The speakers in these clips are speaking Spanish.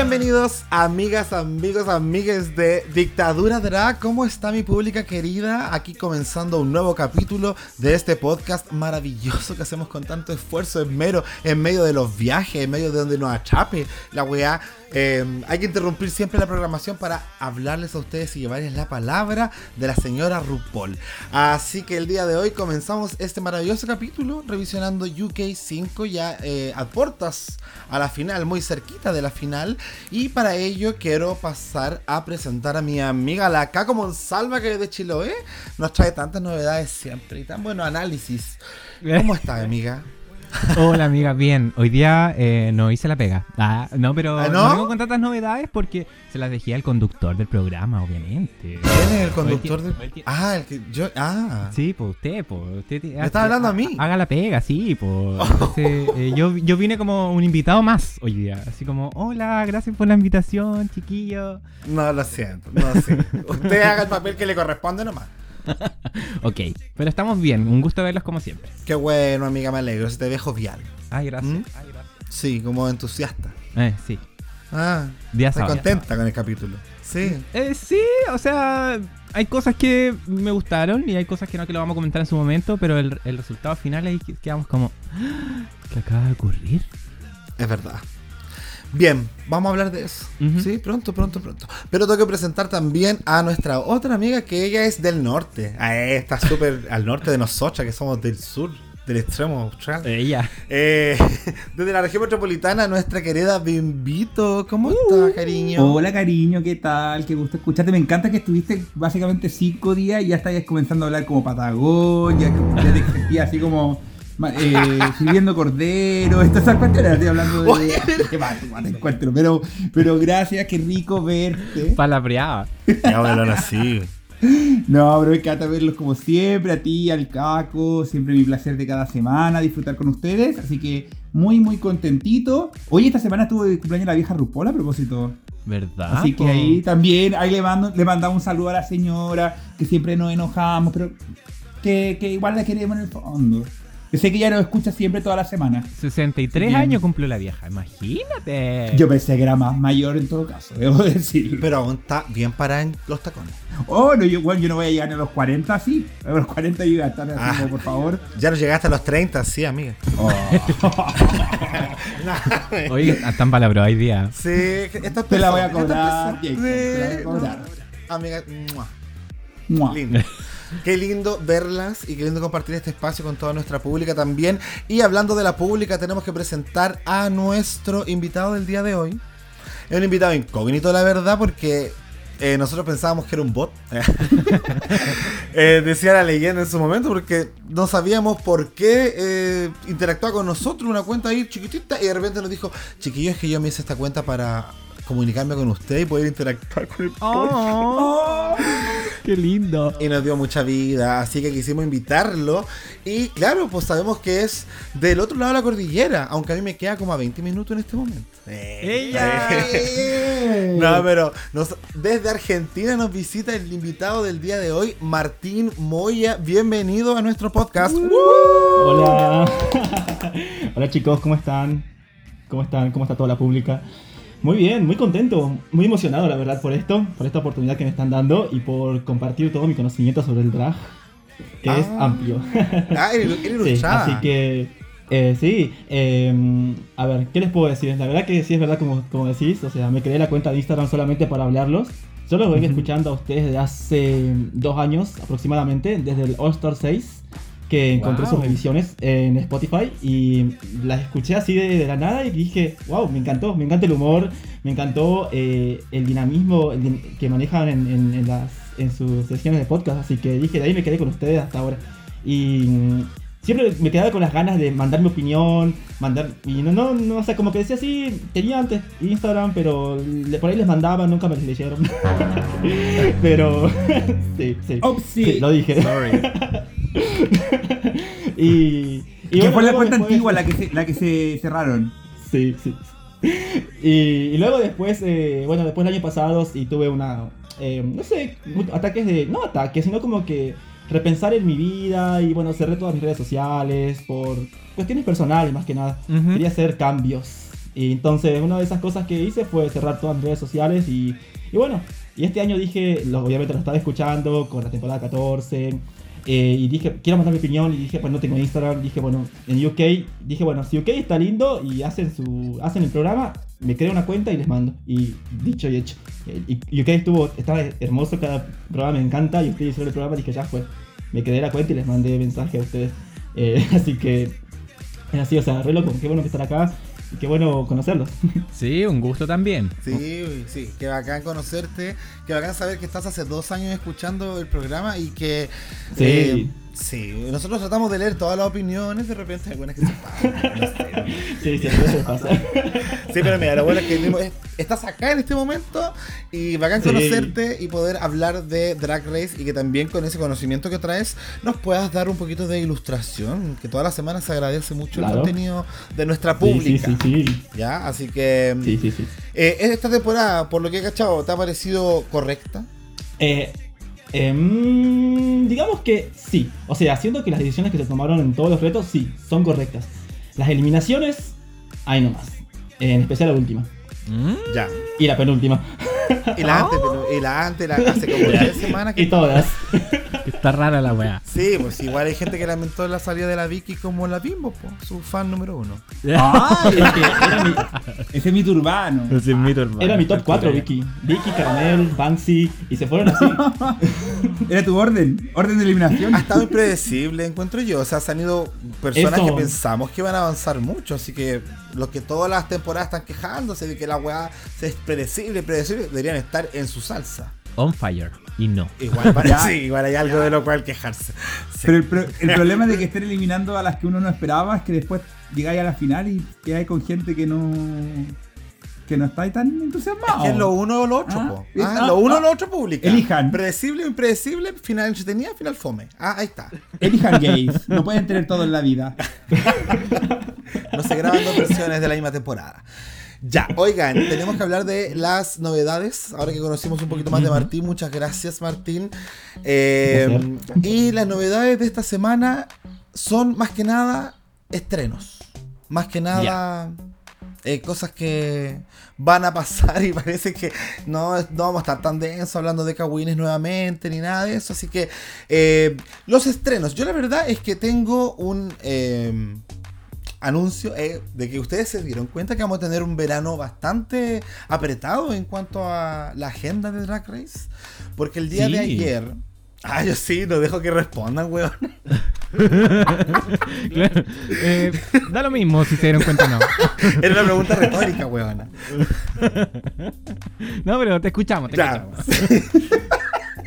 Bienvenidos, amigas, amigos, amigues de Dictadura Drag. ¿Cómo está mi pública querida? Aquí comenzando un nuevo capítulo de este podcast maravilloso que hacemos con tanto esfuerzo, en, mero, en medio de los viajes, en medio de donde nos achape la weá eh, hay que interrumpir siempre la programación para hablarles a ustedes y llevarles la palabra de la señora RuPaul. Así que el día de hoy comenzamos este maravilloso capítulo revisionando UK 5 ya eh, a puertas a la final, muy cerquita de la final. Y para ello quiero pasar a presentar a mi amiga la Caco Monsalva que de Chiloé nos trae tantas novedades siempre y tan buenos análisis. ¿Cómo está, amiga? Hola amiga, bien. Hoy día eh, no hice la pega. Ah, no, pero ¿Ah, no? vengo con tantas novedades porque se las dejé al conductor del programa, obviamente. ¿Quién es el conductor de.? Ah, el que yo. Ah. Sí, pues usted, pues. Usted, ¿Me está hablando a mí? Haga la pega, sí, pues. eh, yo, yo vine como un invitado más hoy día. Así como, hola, gracias por la invitación, chiquillo. No, lo siento, no sé. Usted haga el papel que le corresponde nomás. ok, pero estamos bien. Un gusto verlos como siempre. Qué bueno, amiga, me alegro. Se te ve jovial. Ay, gracias. ¿Mm? Ay, gracias. Sí, como entusiasta. Eh, sí. Ah, Día está contenta con el capítulo. Sí. Eh, sí, o sea, hay cosas que me gustaron y hay cosas que no, que lo vamos a comentar en su momento, pero el, el resultado final ahí que- quedamos como, "Ah, ¿qué acaba de ocurrir? Es verdad. Bien, vamos a hablar de eso. Sí, pronto, pronto, pronto. Pero tengo que presentar también a nuestra otra amiga que ella es del norte. Ah, está súper al norte de nosotros, que somos del sur, del extremo austral. Ella. Eh, desde la región metropolitana, nuestra querida Bimbito. ¿Cómo estás, cariño? Hola cariño, ¿qué tal? Qué gusto escucharte. Me encanta que estuviste básicamente cinco días y ya estabas comenzando a hablar como Patagonia, que ya te así como eh, sirviendo cordero. Estas esas cuestiones, estoy hablando de... Oye, Qué mal encuentro. Pero, pero gracias, qué rico verte. Palabreaba. Ya, bueno, así. No, pero me encanta verlos como siempre, a ti, al Caco, siempre mi placer de cada semana disfrutar con ustedes, así que muy muy contentito. Hoy esta semana estuvo de cumpleaños la vieja Rupol a propósito. ¿Verdad? Así que ahí también, ahí le, mando, le mandamos un saludo a la señora, que siempre nos enojamos, pero que, que igual la queremos en el fondo. Yo sé que ella nos escucha siempre toda la semana. 63 Bien. años cumplió la vieja, imagínate. Yo pensé que era más mayor en todo caso, debo decir. Pero aún está bien parada en los tacones. Oh, no, yo, bueno, yo no voy a llegar ni a los 40 así. A los 40 yo iba a estar así, Ah. por favor. Ya no llegaste a los 30, sí, amiga. Oh. Oye, están palabras hoy día. Sí, esta Te la voy a cobrar, Jason, te la voy a cobrar. no. Amiga, ¡mua! Mua. lindo. Qué lindo verlas y qué lindo compartir este espacio con toda nuestra pública también. Y hablando de la pública, tenemos que presentar a nuestro invitado del día de hoy. Es un invitado incógnito, la verdad, porque eh, nosotros pensábamos que era un bot. Eh, decía la leyenda en su momento, porque no sabíamos por qué eh, interactuaba con nosotros, una cuenta ahí chiquitita, y de repente nos dijo, chiquillos, es que yo me hice esta cuenta para comunicarme con usted y poder interactuar con el Oh, qué lindo. y nos dio mucha vida, así que quisimos invitarlo. Y claro, pues sabemos que es del otro lado de la cordillera, aunque a mí me queda como a 20 minutos en este momento. ¡Ella! Eh. No, pero nos- desde Argentina nos visita el invitado del día de hoy, Martín Moya. Bienvenido a nuestro podcast. Hola. Hola chicos, ¿cómo están? ¿Cómo están? ¿Cómo está toda la pública? Muy bien, muy contento, muy emocionado la verdad por esto, por esta oportunidad que me están dando y por compartir todo mi conocimiento sobre el drag, que es Ah. amplio. Ah, eres, eres Sí, así que, eh, sí, eh, a ver, ¿qué les puedo decir? La verdad que sí es verdad como, como decís, o sea, me creé la cuenta de Instagram solamente para hablarlos. Yo lo vengo escuchando a ustedes desde hace dos años aproximadamente, desde el All Star 6, que encontré Wow. sus ediciones en Spotify y las escuché así de, de la nada y dije, wow, me encantó, me encanta el humor, me encantó eh, el dinamismo que manejan en, en- en las, en sus sesiones de podcast, así que dije, de ahí me quedé con ustedes hasta ahora. Y siempre me quedaba con las ganas de mandar mi opinión, mandar. Y no, no, no, o sea, como que decía sí, tenía antes Instagram, pero le- por ahí les mandaba, nunca me les leyeron. pero. sí, sí. Oh, sí. Sí, lo dije. Sorry. y. y que bueno, fue la cuenta después- antigua la que, se, la que se cerraron. Sí, sí. Y, y luego después, eh, bueno, después del año pasado y tuve una, eh, no sé, ataques de, no ataques, sino como que repensar en mi vida y bueno, cerré todas mis redes sociales por cuestiones personales más que nada. Ujú. Quería hacer cambios. Y entonces una de esas cosas que hice fue cerrar todas mis redes sociales y, y bueno, y este año dije, lo, obviamente lo estaba escuchando con la temporada 14. eh, y dije, quiero mandar mi opinión. Y dije, pues no tengo Instagram. Dije, bueno, en UK. Dije, bueno, si UK está lindo y hacen su hacen el programa, me creo una cuenta y les mando. Y dicho y hecho. Y y UK estuvo, estaba hermoso cada programa, me encanta. Y ustedes hicieron el programa, dije, ya fue. Me quedé la cuenta y les mandé mensaje a ustedes. Eh, así que es así, o sea, re loco. Qué bueno que estar acá y qué bueno conocerlos. Sí, un gusto también. Sí, sí, qué bacán conocerte, qué bacán saber que estás hace dos años escuchando el programa y que... Sí. eh, sí, nosotros tratamos de leer todas las opiniones, de repente hay algunas que se pasan, no sé. sí, sí, veces pasa. Sí, pero mira, lo bueno es que es- estás acá en este momento y bacán Sí. conocerte y poder hablar de Drag Race y que también con ese conocimiento que traes nos puedas dar un poquito de ilustración, que todas las semanas se agradece mucho el Claro. contenido de nuestra pública. sí, sí, sí. ¿Ya? Así que... Sí, sí, sí. eh, esta temporada, por lo que he cachado, ¿te ha parecido correcta? Eh, em, digamos que sí. O sea, siento que las decisiones que se tomaron en todos los retos, sí, son correctas. Las eliminaciones, ahí nomás. En especial la última. Mm, Ya. Y la penúltima. Y la antes, pero- y la antes, la, hace como tres semanas que... Y todas. Está rara la weá. Sí, pues igual hay gente que lamentó la salida de la Vicky como la Bimbo, po, su fan número uno. ¡Ay! es que era mi, ese es mito urbano. Ese es mito urbano. Era mi top 4, Vicky. Vicky, Caramel, Banksy. Y se fueron así. Era tu orden. Orden de eliminación. Ha estado impredecible, encuentro yo. O sea, se han ido personas Eso. que pensamos que iban a avanzar mucho. Así que los que todas las temporadas están quejándose de que la weá es predecible, predecible, deberían estar en su salsa. On fire. Y no. Igual, Ya. sí, igual hay algo de lo cual quejarse. Sí. Pero el, pro- el problema de que estén eliminando a las que uno no esperaba es que después llegáis a la final y quedáis con gente que no. Que no estáis tan entusiasmado. ¿Qué es lo uno o lo otro, Ah, po? Ah, ah, lo uno o lo otro publica. Elijan. Predecible o impredecible, final entretenida, final fome. Ah, ahí está. Elijan gays. No pueden tener todo en la vida. No se graban dos versiones de la misma temporada. Ya, oigan, tenemos que hablar de las novedades. Ahora que conocimos un poquito más de Martín, muchas gracias, Martín. Eh, y las novedades de esta semana son más que nada estrenos. Más que nada eh, cosas que van a pasar y parece que no, no vamos a estar tan densos hablando de Kawines nuevamente ni nada de eso. Así que eh, los estrenos. Yo la verdad es que tengo un... eh, anuncio eh, de que ustedes se dieron cuenta que vamos a tener un verano bastante apretado en cuanto a la agenda de Drag Race. Porque el día Sí. de ayer. Ah, yo sí, no dejo que respondan, weón. Claro. Eh, da lo mismo si se dieron cuenta o no. Era una pregunta retórica, weón. No, pero te escuchamos, te Ya. escuchamos.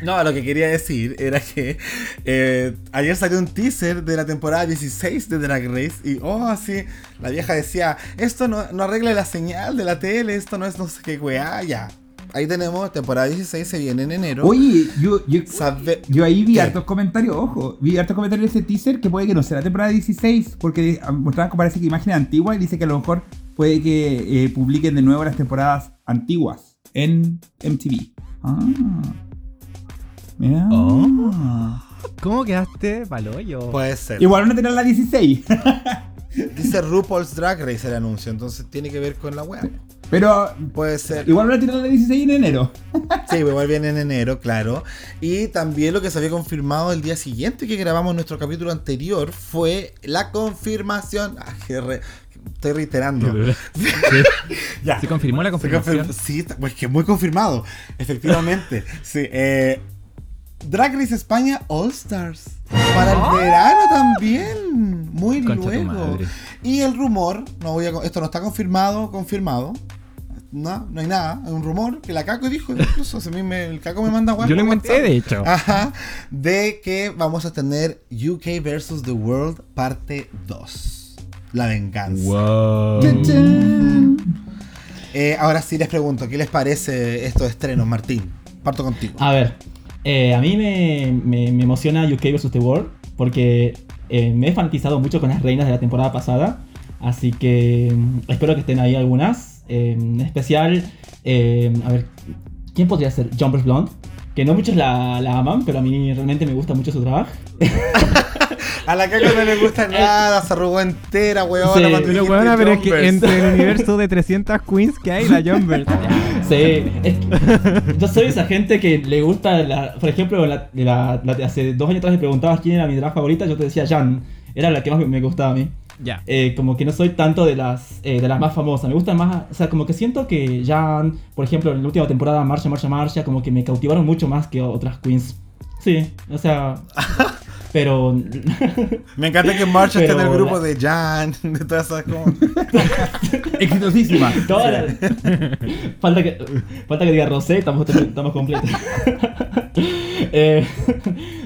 No, lo que quería decir era que eh, ayer salió un teaser de la temporada 16 de Drag Race y, oh, así, la vieja decía, esto no, no arregla la señal de la tele, esto no es no sé qué weá, ya. Ahí tenemos, temporada 16 se viene en enero. Oye, yo, yo, Sabe- yo ahí vi ¿Qué? hartos comentarios, ojo, vi hartos comentarios de ese teaser que puede que no sea la temporada 16, porque ah, mostraban como parece que imágenes antiguas y dice que a lo mejor puede que eh, publiquen de nuevo las temporadas antiguas en MTV. Ah. Mira. Oh. ¿Cómo quedaste paloyo? Puede ser. Igual no tener la 16. Dice RuPaul's Drag Race el anuncio, entonces tiene que ver con la web. Pero Puede ser. igual van a tirar la 16 en enero. Sí, igual viene en enero, claro. Y también lo que se había confirmado el día siguiente que grabamos nuestro capítulo anterior fue la confirmación. Ah, Estoy reiterando. ya. Se confirmó la confirmación. confirmó- Sí, pues que muy confirmado. Efectivamente. sí, eh, Drag Race España All Stars. Para el verano también. Muy Concha luego. Y el rumor, no voy a, esto no está confirmado, confirmado. No, no hay nada. Es un rumor que la Caco dijo. Incluso a mí me- el Caco me manda guay Yo lo inventé, de hecho. Ajá, de que vamos a tener UK versus The World parte 2. La venganza. Wow. Eh, ahora sí les pregunto, ¿qué les parece estos estrenos, Martín? Parto contigo. A ver, eh, a mí me, me- me emociona UK vs. The World porque eh, me he fanatizado mucho con las reinas de la temporada pasada. Así que mm, espero que estén ahí algunas. En especial, eh, a ver, ¿quién podría ser? Jumpers Blonde. Que no muchos la, la aman, pero a mí realmente me gusta mucho su trabajo. A la Caco no le gusta nada, se arrugó entera, weón. Sí, Pero dijiste bueno, pero es que Jumpers. entre el universo de 300 queens que hay, la Jumbers. Sí, es que yo soy esa gente que le gusta, la, por ejemplo, la, la- la- hace dos años atrás me preguntabas quién era mi drag favorita, yo te decía Jan, era la que más me- me gustaba a mí. Ya. Eh, como que no soy tanto de las, eh, de las más famosas, me gustan más, o sea, como que siento que Jan, por ejemplo, en la última temporada, Marcha, Marcha, Marcha, como que me cautivaron mucho más que otras queens. Sí, o sea, pero... Me encanta que March esté en el grupo la- de Jan, de todas esas cosas. Exitosísima. Toda la- falta, que, falta que diga Rosé, estamos, estamos completos. Eh,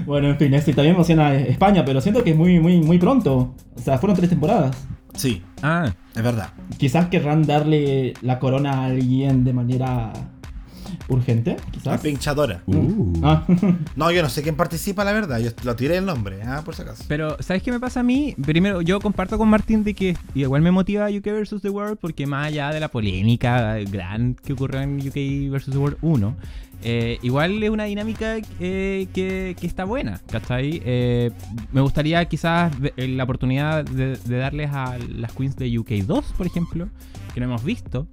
bueno, en fin, eso, y también emociona España, pero siento que es muy, muy, muy pronto. O sea, fueron tres temporadas. Sí, Ah, es verdad. Quizás querrán darle la corona a alguien de manera urgente, La pinchadora. Ah, No, yo no sé quién participa, la verdad. Yo lo tiré el nombre, ah, por si acaso. pero ¿sabes qué me pasa a mí? Primero, yo comparto con Martín de que igual me motiva UK vs. The World porque más allá de la polémica gran que ocurrió en UK vs. The World 1, eh, igual es una dinámica eh, que, que está buena, ¿cachai? Eh, me gustaría quizás la oportunidad de, de darles a las queens de UK 2, por ejemplo, que no hemos visto.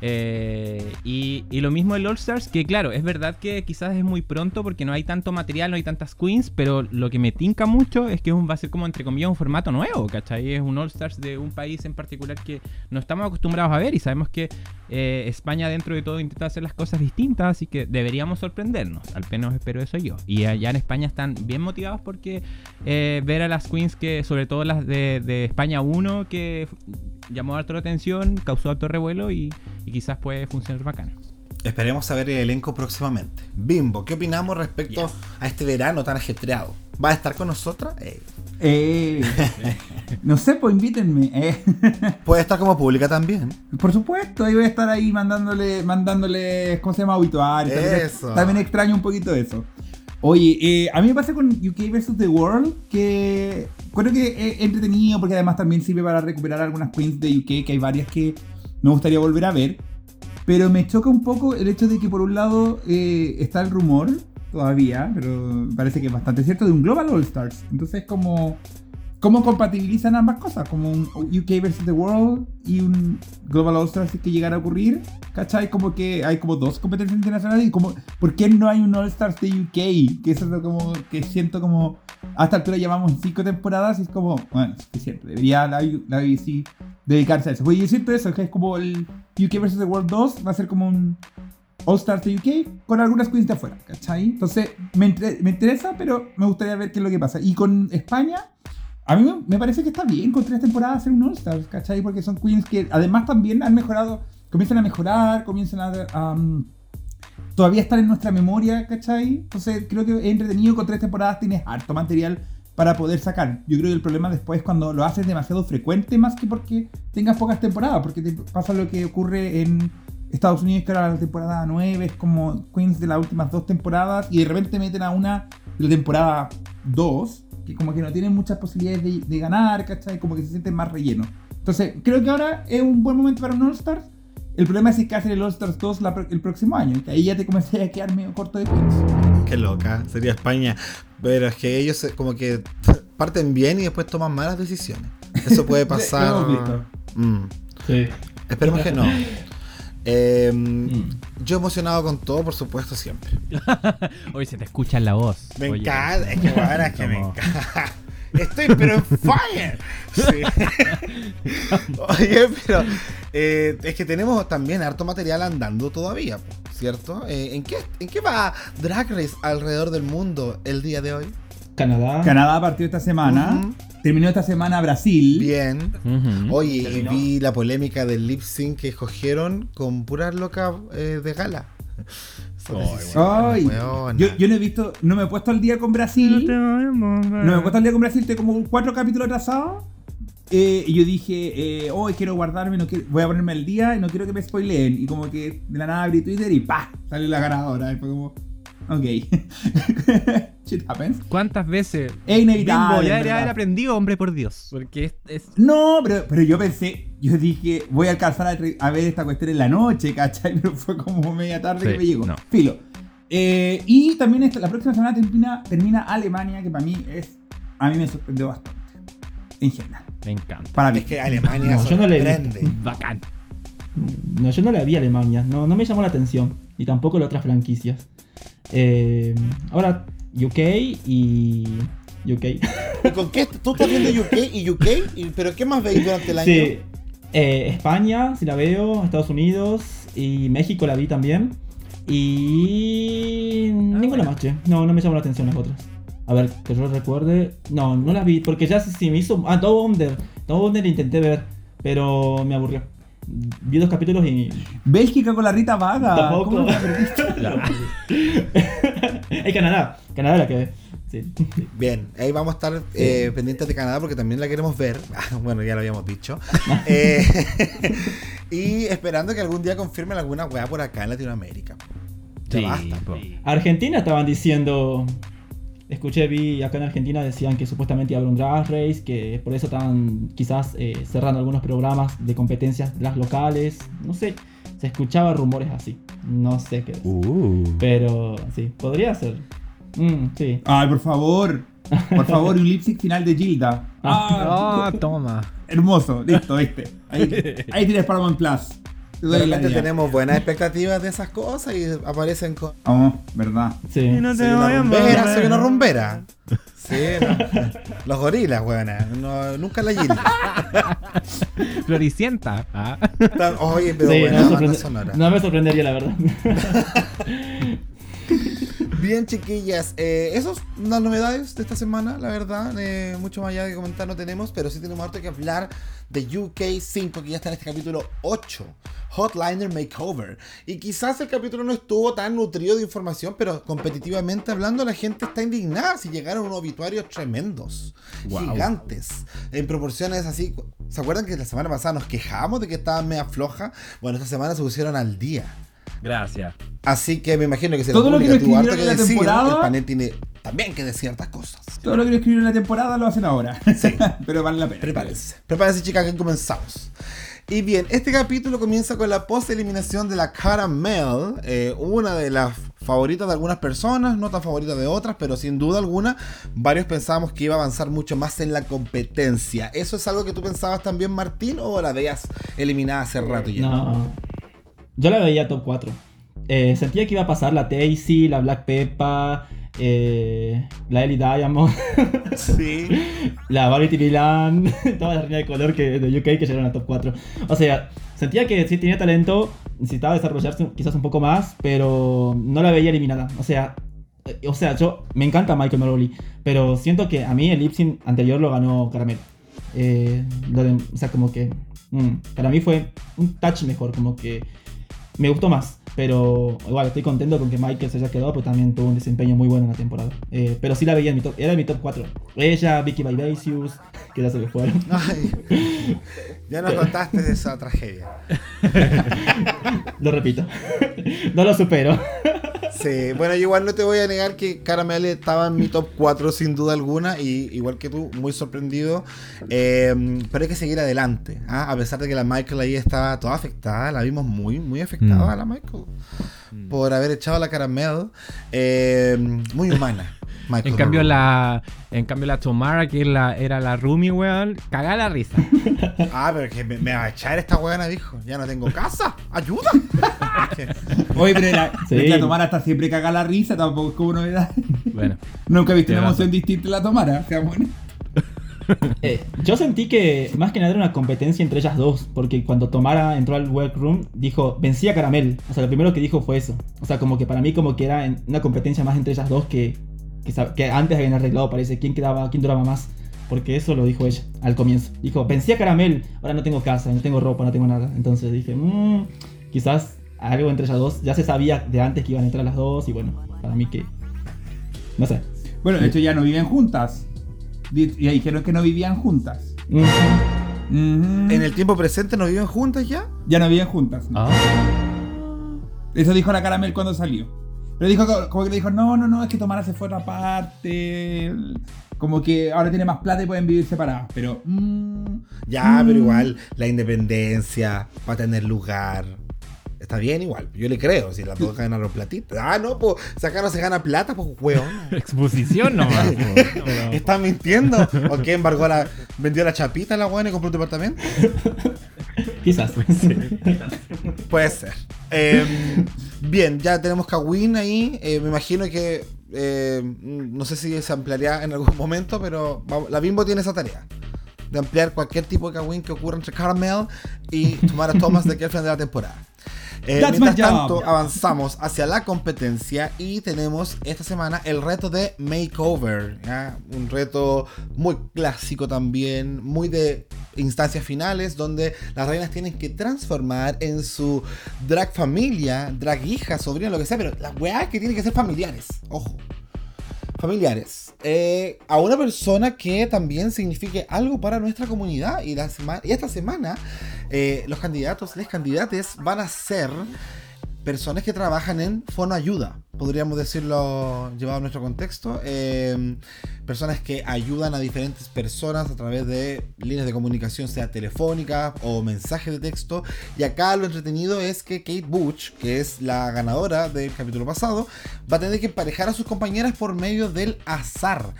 Eh, y, lo mismo el All Stars, que claro, es verdad que quizás es muy pronto porque no hay tanto material, no hay tantas queens, pero lo que me tinca mucho es que un- va a ser como entre comillas un formato nuevo, ¿cachai? Es un All Stars de un país en particular que no estamos acostumbrados a ver y sabemos que eh, España dentro de todo intenta hacer las cosas distintas, así que deberíamos sorprendernos, al menos espero eso yo. Y allá en España están bien motivados porque eh, ver a las queens que, sobre todo las de, de España 1, que llamó harto la atención, causó alto revuelo y, y quizás puede funcionar bacán. Esperemos saber el elenco próximamente. Bimbo, ¿qué opinamos respecto a este verano tan ajetreado? ¿Va a estar con nosotras? Eh, Eh, no sé, pues invítenme. eh. Puede estar como pública también. Por supuesto, ahí voy a estar ahí mandándole, mandándole, ¿cómo se llama? Obituarios. También- Eso. También extraño un poquito eso. Oye, eh, a mí me pasa con UK vs. The World que creo que es entretenido porque además también sirve para recuperar algunas queens de UK, que hay varias que me gustaría volver a ver. Pero me choca un poco el hecho de que por un lado eh, está el rumor, todavía, pero parece que es bastante cierto, de un Global All Stars. Entonces como... ¿Cómo compatibilizan ambas cosas? Como un UK vs. The World y un Global All Stars que llegara a ocurrir. ¿Cachai? Como que hay como dos competencias internacionales y como, ¿por qué no hay un All Stars de UK? Que eso es como, que siento como, a esta altura llevamos cinco temporadas y es como, bueno, es cierto, debería la, la dedicarse a eso. Pues yo siento eso, que es como el UK vs. The World 2 va a ser como un All Stars de UK con algunas queens de afuera, ¿cachai? Entonces me, me interesa, pero me gustaría ver qué es lo que pasa. Y con España, a mí me- parece que está bien con tres temporadas hacer un All Stars, ¿cachai? Porque son queens que además también han mejorado, comienzan a mejorar, comienzan a... a, um, todavía están en nuestra memoria, ¿cachai? Entonces creo que es entretenido con tres temporadas, tienes harto material para poder sacar. Yo creo que el problema después es cuando lo haces demasiado frecuente más que porque tengas pocas temporadas, porque te pasa lo que ocurre en Estados Unidos, que ahora la temporada 9 es como Queens de las últimas dos temporadas y de repente meten a una de la temporada 2 que como que no tienen muchas posibilidades de, de ganar, ¿cachai? Como que se sienten más relleno. Entonces creo que ahora es un buen momento para un All Stars. El problema es que hacen el All Stars 2 la pro- el próximo año, que ahí ya te comencé a quedar medio corto de Queens. Qué loca, sería España. Pero es que ellos como que parten bien y después toman malas decisiones. Eso puede pasar. Mm, sí. Esperemos que no. Eh, Mm. Yo emocionado con todo, por supuesto, siempre. Hoy se te escucha en la voz. Me Oye. encanta, es que bueno, es que me encanta. Estoy pero en fire. Sí. Oye, pero eh, es que tenemos también harto material andando todavía, ¿cierto? Eh, ¿en, qué, ¿En qué va Drag Race alrededor del mundo el día de hoy? Canadá. Canadá partió esta semana. Terminó esta semana Brasil. Bien. Oye, Terminó. vi la polémica del lip sync que escogieron con puras locas eh, de gala. Ay, weona. yo, yo no he visto, no me he puesto al día con Brasil. No me he puesto al día con Brasil, estoy como cuatro capítulos atrasados. Eh, y yo dije, eh, hoy quiero guardarme, no quiero- voy a ponerme al día y no quiero que me spoileen. Y como que de la nada abrí Twitter y ¡pa! Salió la ganadora. Y fue como, ok. Shit happens. ¿Cuántas veces? Es inevitable. Bimbo, ya debería haber aprendido, hombre, por Dios. Porque es. es- No, pero, pero yo pensé, yo dije, voy a alcanzar a, ver esta cuestión en la noche, ¿cachai? Pero fue como media tarde Sí, que me llegó. no. Filo. Eh, y también esta- la próxima semana termina, termina Alemania, que para mí es. A mí me sorprendió bastante. En general. Me encanta. Para mí. Es que Alemania No, yo no le. Bacán. No, yo no la vi a Alemania, no, no me llamó la atención. Y tampoco las otras franquicias. Eh, ahora, UK y. UK. ¿Y con qué? ¿Tú estás viendo UK y UK? ¿Y- ¿Pero qué más veis durante el año? Sí. Eh, España, si la veo, Estados Unidos y México la vi también. Y. ninguna bueno. más, che. No, no me llamó la atención las otras. A ver, que yo recuerde. No, no las vi, porque ya se, se me hizo. Ah, Double Under. Double Under la intenté ver, pero me aburrió. Vi dos capítulos y. Bélgica con la Rita Vaga. Tampoco. Es Canadá. Canadá la que. Sí. Bien, ahí vamos a estar eh, pendientes de Canadá porque también la queremos ver. Ah, bueno, ya lo habíamos dicho. Eh, y esperando que algún día confirmen alguna weá por acá en Latinoamérica. Ya Sí, basta. Argentina estaban diciendo. Escuché, vi acá en Argentina decían que supuestamente iba a haber un drag race, que por eso estaban quizás eh, cerrando algunos programas de competencias drag locales. No sé, se escuchaba rumores así. No sé qué. decir. Uh. Pero sí, podría ser. Mm, sí. Ay, por favor. Por favor, un lip sync final de Gilda. Ah, Ah, toma. hermoso. Listo, viste. Ahí, ahí tienes Paramount Plus. Te De repente tenemos buenas expectativas de esas cosas y aparecen con. Oh, verdad. Sí. Soy una rumbera, soy una rumbera. Sí, no. los gorilas, weona. No, nunca la Gilda. Floricienta. Ah. Oye, pero Sí, buena no, me banda sorprende- sonora. no me sorprendería, la verdad. Bien, chiquillas, eh, esos son las novedades de esta semana, la verdad. eh, mucho más allá de comentar no tenemos, pero sí tenemos harto que hablar de UK 5, que ya está en este capítulo 8, Hotliner Makeover. Y quizás el capítulo no estuvo tan nutrido de información, pero competitivamente hablando, la gente está indignada si llegaron unos obituarios tremendos, gigantes, en proporciones así. ¿Se acuerdan que la semana pasada nos quejamos de que estaban media floja? Bueno, esta semana se pusieron al día. Gracias. Así que me imagino que si Todo la lo que tuvo harto que en la decir, temporada- el panel tiene también que decir ciertas cosas. Todo lo que escribieron en la temporada lo hacen ahora. Sí. Pero vale la pena. Prepárense. Prepárense, chicas, que comenzamos. Y bien, este capítulo comienza con la post-eliminación de la Caramel, eh, una de las favoritas de algunas personas, no tan favorita de otras, pero sin duda alguna, varios pensábamos que iba a avanzar mucho más en la competencia. ¿Eso es algo que tú pensabas también, Martín, o la veías eliminada hace rato ya? No. Yo la veía top 4. Eh, sentía que iba a pasar la Daisy, la Black Peppa, eh, la Ellie Diamond, Sí. la Variety Milan, toda la reina de color que, de UK que llegaron a top 4. O sea, sentía que sí tenía talento, necesitaba desarrollarse quizás un poco más, pero no la veía eliminada. O sea, eh, o sea, yo me encanta Michael Maroli, pero siento que a mí el lip sync anterior lo ganó Caramel. Eh, lo de- o sea, como que mm, para mí fue un touch mejor, como que me gustó más. Pero igual estoy contento con que Michael se haya quedado, pues también tuvo un desempeño muy bueno en la temporada. Eh, pero sí la veía en mi top, era en mi top 4. Ella, Vicky Vivacious, que ya se me fueron. Ya nos contaste de esa tragedia. Lo repito. no lo supero. Sí, bueno, yo igual no te voy a negar que Caramel estaba en mi top 4 sin duda alguna, y igual que tú, muy sorprendido. Eh, pero hay que seguir adelante, ¿ah? a pesar de que la Michael ahí estaba toda afectada, la vimos muy, muy afectada Mm. a la Michael por haber echado a la Caramel. Eh, muy humana. Michael En cambio, Monroe. la, en cambio la Tomara, que la, era la Rumi, weón, cagá la risa. Ah, pero que me, me va a echar esta huevona, dijo. Ya no tengo casa, ayuda. Oye, pero la, Sí. la Tomara está siempre caga la risa, tampoco es como novedad. Bueno, Nunca he visto una emoción distinta en la Tomara. seamos. Eh, yo sentí que más que nada era una competencia entre ellas dos, porque cuando Tomara entró al workroom, dijo, vencí a Caramel. O sea, lo primero que dijo fue eso. O sea, como que para mí como que era una competencia más entre ellas dos que, que, que antes habían arreglado, parece, quién, quedaba, quién duraba más. Porque eso lo dijo ella al comienzo. Dijo, pensé a Caramel, ahora no tengo casa, no tengo ropa, no tengo nada. Entonces dije, mmm, quizás algo entre ellas dos. Ya se sabía de antes que iban a entrar las dos y bueno, para mí que... No sé. Bueno, de hecho ya no viven juntas. Ya dijeron que no vivían juntas. ¿En el tiempo presente no viven juntas ya? Ya no viven juntas. ¿no? Ah. Eso dijo la Caramel cuando salió. Pero dijo co- como que le dijo, no, no, no, es que Tomara se fue a otra parte. Como que ahora tiene más plata y pueden vivir separadas. Pero. mm, Ya, mm. pero igual, la independencia va a tener lugar. Está bien igual, yo le creo, si las dos ganaron platita. Ah, no, pues, no se gana plata, pues, weón. Exposición nomás. po. Pero- ¿Está mintiendo? ¿O qué embargó la. vendió la chapita la weón y compró un departamento? Quizás. Puede ser. Eh, bien, ya tenemos Kawin ahí. eh, me imagino que. eh, no sé si se ampliaría en algún momento, pero vamos- la Bimbo tiene esa tarea. De ampliar cualquier tipo de Kawin que ocurra entre Caramel y Tomara Thomas de aquí al final de la temporada. Eh, mientras tanto, avanzamos hacia la competencia y tenemos esta semana el reto de Makeover. ¿ya? Un reto muy clásico también, muy de instancias finales, donde las reinas tienen que transformar en su drag familia, drag hija, sobrina, lo que sea, pero las weas que tienen que ser familiares. Ojo. Familiares. Eh, a una persona que también signifique algo para nuestra comunidad. Y, la sema- y esta semana eh, los candidatos, les candidates van a ser personas que trabajan en Fono Ayuda, podríamos decirlo llevado a nuestro contexto. Eh, personas que ayudan a diferentes personas a través de líneas de comunicación, sea telefónica o mensajes de texto. Y acá lo entretenido es que Kate Butch, que es la ganadora del capítulo pasado, va a tener que emparejar a sus compañeras por medio del azar.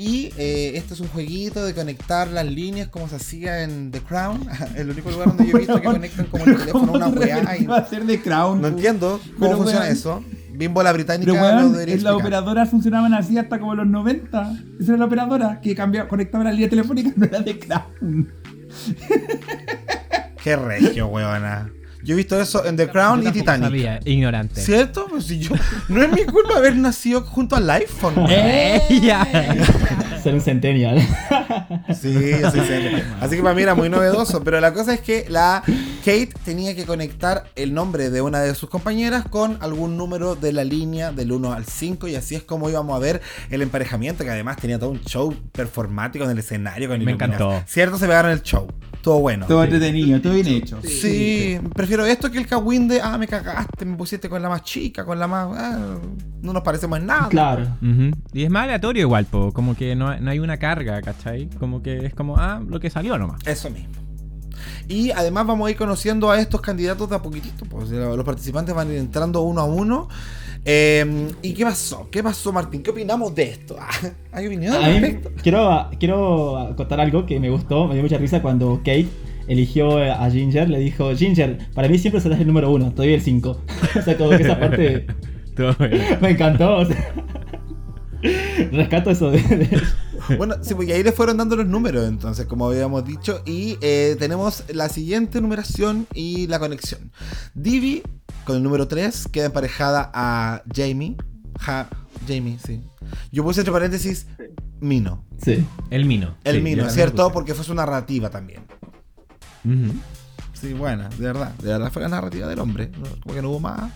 Y eh, este es un jueguito de conectar las líneas como se hacía en The Crown, el único lugar donde yo he visto que conectan como el teléfono a una ¿Cómo weá. y- va a hacer de Crown? no entiendo cómo Pero, funciona eso. Bimbo la británica Pero lo debería en las explicar. operadoras funcionaban así hasta como los 90. Esa era la operadora que cambiaba, conectaba la línea telefónica, no era de Crown. Qué regio, weona. Yo he visto eso en The Crown y Yo Titanic. Sabía, ignorante. ¿Cierto? Pues si yo, no es mi culpa haber nacido junto al iPhone. ¿Eh? Ella. Ser un centennial. Sí, sí, sí. Así que para mí era muy novedoso. Pero la cosa es que la Kate tenía que conectar el nombre de una de sus compañeras con algún número de la línea del 1 al 5. Y así es como íbamos a ver el emparejamiento, que además tenía todo un show performático en el escenario. Con Me iluminación. encantó. Cierto, se pegaron el show. Todo bueno. Todo entretenido, todo bien hecho. Sí, prefiero esto que el Kawin de, ah, me cagaste, me pusiste con la más chica, con la más... ah, no nos parecemos en nada. claro. Y es más aleatorio igual, po. Como que no, no hay una carga, ¿cachai? Como que es como, ah, lo que salió nomás. Eso mismo. Y además vamos a ir conociendo a estos candidatos de a poquitito. Pues los participantes van a ir entrando uno a uno. Eh, ¿Y qué pasó? ¿Qué pasó, Martín? ¿Qué opinamos de esto? ¿Hay opinión quiero, quiero contar algo que me gustó, me dio mucha risa cuando Kate eligió a Ginger, le dijo, Ginger, para mí siempre serás el número uno, todavía el 5. o sea, como que esa parte me encantó. o sea. rescato eso de, de- Bueno, sí, pues y ahí le fueron dando los números, entonces, como habíamos dicho. Y eh, tenemos la siguiente numeración y la conexión. Divi, con el número 3, queda emparejada a Jamie. Ja, Jamie, sí. Yo puse entre paréntesis Mino. Sí. El Mino. El Sí, Mino, ¿cierto? Porque fue su narrativa también. Ujú. Sí, buena, de verdad. De verdad fue la narrativa del hombre. Como que no hubo más,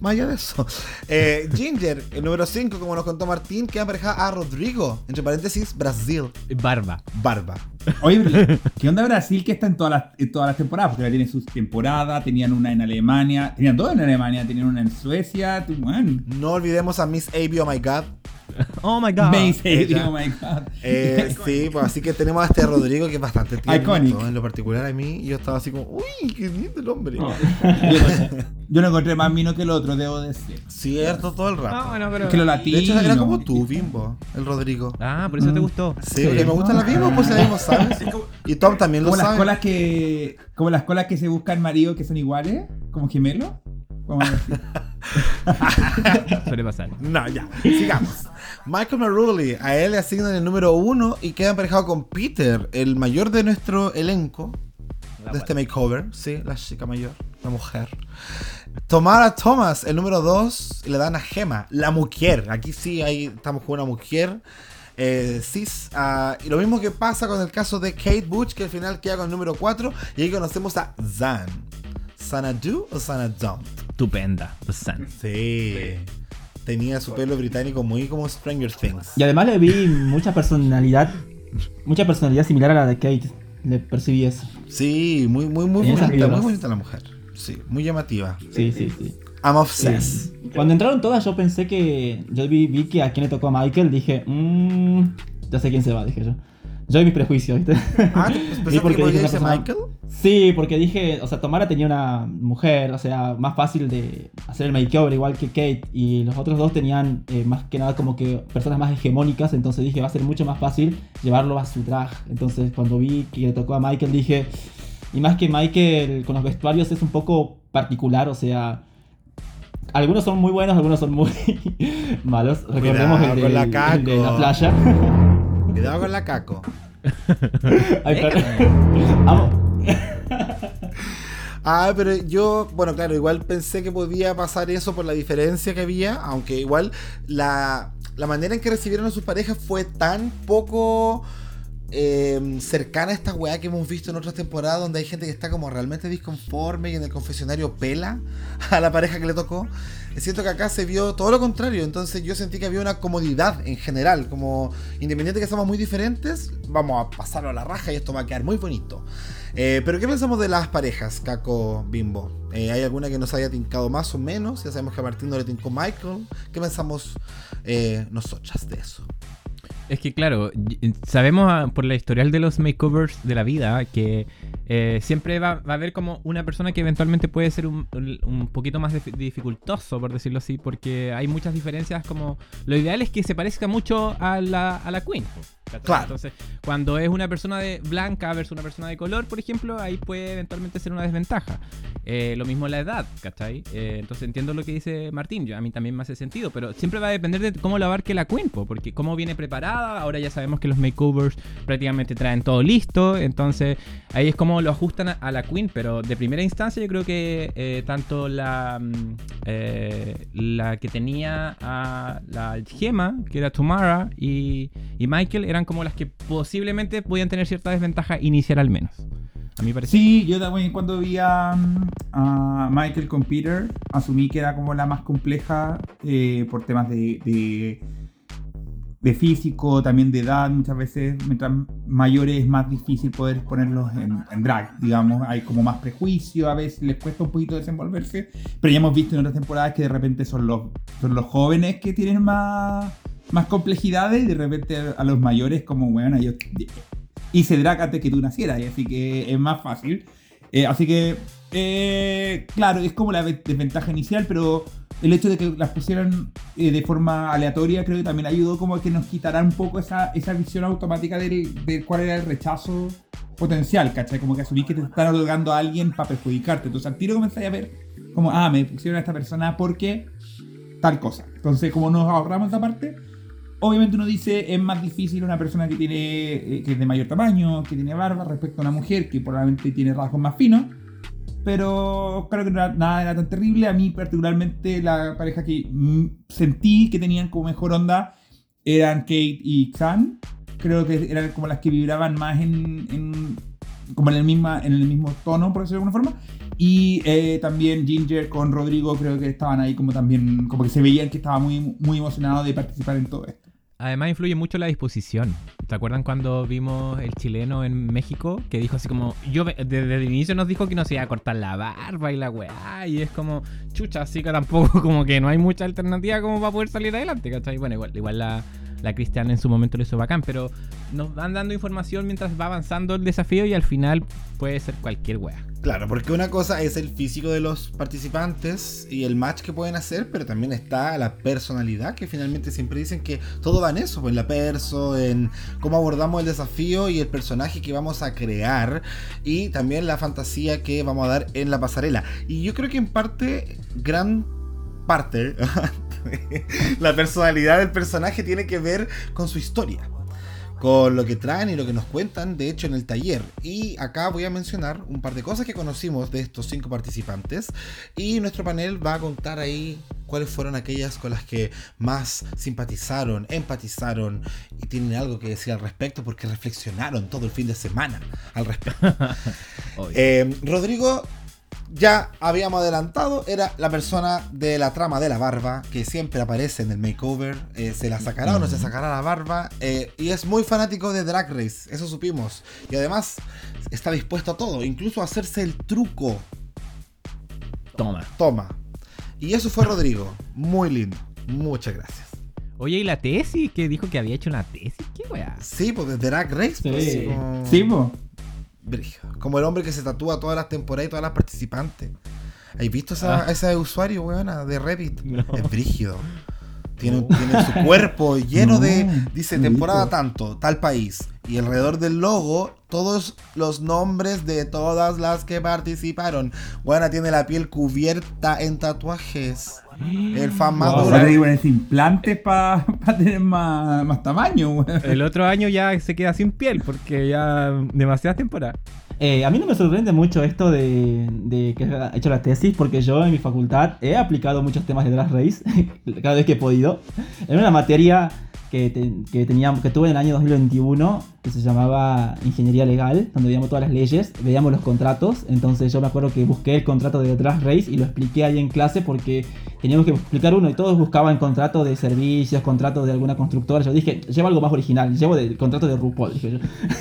más allá de eso. Eh, Ginger, el número 5, como nos contó Martín, queda emparejada a Rodrigo. Entre paréntesis, Brasil. Barba. Barba. Oye, ¿qué onda Brasil que está en todas las, en todas las temporadas? Porque ahora tiene sus temporadas, tenían una en Alemania, tenían dos en Alemania, tenían una en Suecia, tú, man. No olvidemos a Miss Abby, oh my god. Oh my god. Oh my god. Eh, sí, pues así que tenemos a este Rodrigo que es bastante tierno. Iconic. En lo particular a mí, yo estaba así como, uy, qué lindo el hombre. No. Yo, yo no encontré más mino que el otro, debo decir. Cierto, todo el rato. Ah, bueno, pero. Es que lo latino. de hecho, era como tú, Bimbo, el Rodrigo. Ah, por eso te gustó. Sí, porque me gustan las Bimbo, pues sabemos, ¿sabes? Y Tom también lo Como las sabe. colas que. Como las colas que se buscan marido que son iguales, como gemelos. Vamos a decir. Suele pasar. No, ya, sigamos. Michael Maruli, a él le asignan el número uno y queda emparejado con Peter, el mayor de nuestro elenco de este makeover. Sí, la chica mayor, la mujer. Tomara Thomas, el número dos, le dan a Gema, la mujer. Aquí sí, ahí estamos con una mujer. eh, cis. Ah, y lo mismo que pasa con el caso de Kate Butch, que al final queda con el número 4. Y ahí conocemos a Zan. ¿Sanadu o Sanadon? Estupenda. The Sun. Sí. Tenía su pelo británico muy como Stranger Things. Y además le vi mucha personalidad, mucha personalidad similar a la de Kate. Le percibí eso. Sí, muy, muy, muy bonita, muy bonita la mujer. Sí, muy llamativa. Sí, sí, sí. I'm obsessed. Cuando entraron todas, yo pensé que. Yo vi, vi que a quien le tocó a Michael, dije, mmm, ya sé quién se va, dije yo. Yo y mis prejuicios, ¿viste? Ah, ¿tú Vi pensaste porque que dije, una persona- Michael? Sí, porque dije, o sea, Tomara tenía una mujer, o sea, más fácil de hacer el makeover, igual que Kate, y los otros dos tenían eh, más que nada como que personas más hegemónicas, entonces dije, va a ser mucho más fácil llevarlo a su drag. Entonces, cuando vi que le tocó a Michael, dije, y más que Michael con los vestuarios es un poco particular, o sea, algunos son muy buenos, algunos son muy malos. Recordemos Cuidado el, de la playa. Cuidado con la caco. Ay, perdón. Amo. Ah, pero yo, bueno, claro, igual pensé que podía pasar eso por la diferencia que había, aunque igual la, la manera en que recibieron a sus parejas fue tan poco eh, cercana a esta weá que hemos visto en otras temporadas donde hay gente que está como realmente disconforme y en el confesionario pela a la pareja que le tocó. Siento que acá se vio todo lo contrario, entonces yo sentí que había una comodidad en general, como independiente que somos muy diferentes, vamos a pasarlo a la raja y esto va a quedar muy bonito. Eh, pero ¿qué pensamos de las parejas, Caco Bimbo? Eh, ¿Hay alguna que nos haya tincado más o menos? Ya sabemos que a Martín no le tincó Michael. ¿Qué pensamos eh, nosotras de eso? Es que claro, sabemos ah, por la historial de los makeovers de la vida que eh, siempre va, va a haber como una persona que eventualmente puede ser un, un poquito más dif- dificultoso, por decirlo así, porque hay muchas diferencias como... Lo ideal es que se parezca mucho a la, a la Queen. Claro. Entonces, cuando es una persona de blanca versus una persona de color, por ejemplo, ahí puede eventualmente ser una desventaja. Eh, lo mismo la edad, ¿cachai? Eh, entonces entiendo lo que dice Martín, yo, a mí también me hace sentido, pero siempre va a depender de cómo lo abarque la Queen, po, porque cómo viene preparada, ahora ya sabemos que los makeovers prácticamente traen todo listo, entonces ahí es como lo ajustan a, la Queen, pero de primera instancia yo creo que eh, tanto la, mm, la que tenía a la gema, que era Tamara, y, y Michael eran como las que posiblemente podían tener cierta desventaja inicial al menos. A mí parece. Sí, yo también cuando vi a, Michael con Peter, asumí que era como la más compleja eh, por temas de, de, físico, también de edad. Muchas veces, mientras mayores, es más difícil poder ponerlos en, en drag, digamos. Hay como más prejuicio, a veces les cuesta un poquito desenvolverse. Pero ya hemos visto en otras temporadas que de repente son los, son los jóvenes que tienen más, más complejidades y de repente a los mayores, como, bueno, yo hice drag antes que tú nacieras, y así que es más fácil. Eh, así que, eh, claro, es como la ve- desventaja inicial, pero el hecho de que las pusieran eh, de forma aleatoria creo que también ayudó como a que nos quitara un poco esa, esa visión automática del- de, cuál era el rechazo potencial, ¿cachai? Como que asumí que te están otorgando a alguien para perjudicarte. Entonces al tiro comenzáis a ver como, ah, me pusieron a esta persona porque tal cosa. Entonces como nos ahorramos esa parte, obviamente uno dice es más difícil una persona que tiene eh, que es de mayor tamaño, que tiene barba respecto a una mujer que probablemente tiene rasgos más finos. Pero creo que nada era tan terrible. A mí particularmente la pareja que sentí que tenían como mejor onda eran Kate y Xan. Creo que eran como las que vibraban más en, en- como en el, misma, en el mismo tono, por decirlo de alguna forma. Y eh, también Ginger con Rodrigo creo que estaban ahí como también, como que se veían que estaba muy, muy emocionado de participar en todo esto. Además influye mucho la disposición. ¿Te acuerdan cuando vimos el chileno en México? Que dijo así como, yo desde el inicio nos dijo que nos iba a cortar la barba y la weá. Y es como, chucha, así que tampoco como que no hay mucha alternativa como para poder salir adelante, ¿cachai? Bueno, igual, igual la, la Cristiana en su momento lo hizo bacán, pero nos van dando información mientras va avanzando el desafío y al final puede ser cualquier weá. Claro, porque una cosa es el físico de los participantes y el match que pueden hacer, pero también está la personalidad, que finalmente siempre dicen que todo va en eso, pues en la perso, en cómo abordamos el desafío y el personaje que vamos a crear, y también la fantasía que vamos a dar en la pasarela. Y yo creo que en parte, gran parte, la personalidad del personaje tiene que ver con su historia. con lo que traen y lo que nos cuentan, de hecho, en el taller. Y acá voy a mencionar un par de cosas que conocimos de estos cinco participantes. Y nuestro panel va a contar ahí cuáles fueron aquellas con las que más simpatizaron, empatizaron y tienen algo que decir al respecto porque reflexionaron todo el fin de semana al respecto. Eh, Rodrigo ya habíamos adelantado, era la persona de la trama de la barba, que siempre aparece en el makeover, eh, se la sacará o no se sacará la barba, eh, y es muy fanático de Drag Race, eso supimos. Y además está dispuesto a todo, incluso a hacerse el truco. Toma. Toma. Y eso fue Rodrigo, muy lindo, muchas gracias. Oye, ¿y la tesis? Que dijo que había hecho una tesis. ¿Qué weá? Sí, pues de Drag Race. Pues, Sí. como- Sí, po. Brígido. Como el hombre que se tatúa todas las temporadas y todas las participantes. ¿Has visto esa, Ah. ese usuario, weona, de Reddit? No. Es brígido. Tiene, tiene su cuerpo lleno No, de. Dice temporada tanto, tal país. Y alrededor del logo, todos los nombres de todas las que participaron. Buena tiene la piel cubierta en tatuajes. El fan más Wow. duro. Ponerse implantes para tener más, más tamaño, weón. El otro año ya se queda sin piel porque ya demasiadas temporadas. Eh, a mí no me sorprende mucho esto de, de que ha hecho la tesis, porque yo en mi facultad he aplicado muchos temas de Drag Race cada vez que he podido. En una materia que, te- que, teníamos, que tuve en el año 2021, que se llamaba Ingeniería Legal, donde veíamos todas las leyes, veíamos los contratos. Entonces yo me acuerdo que busqué el contrato de Drag Race y lo expliqué ahí en clase porque teníamos que explicar uno y todos buscaban contrato de servicios, contrato de alguna constructora. Yo dije, llevo algo más original, llevo el contrato de RuPaul. dije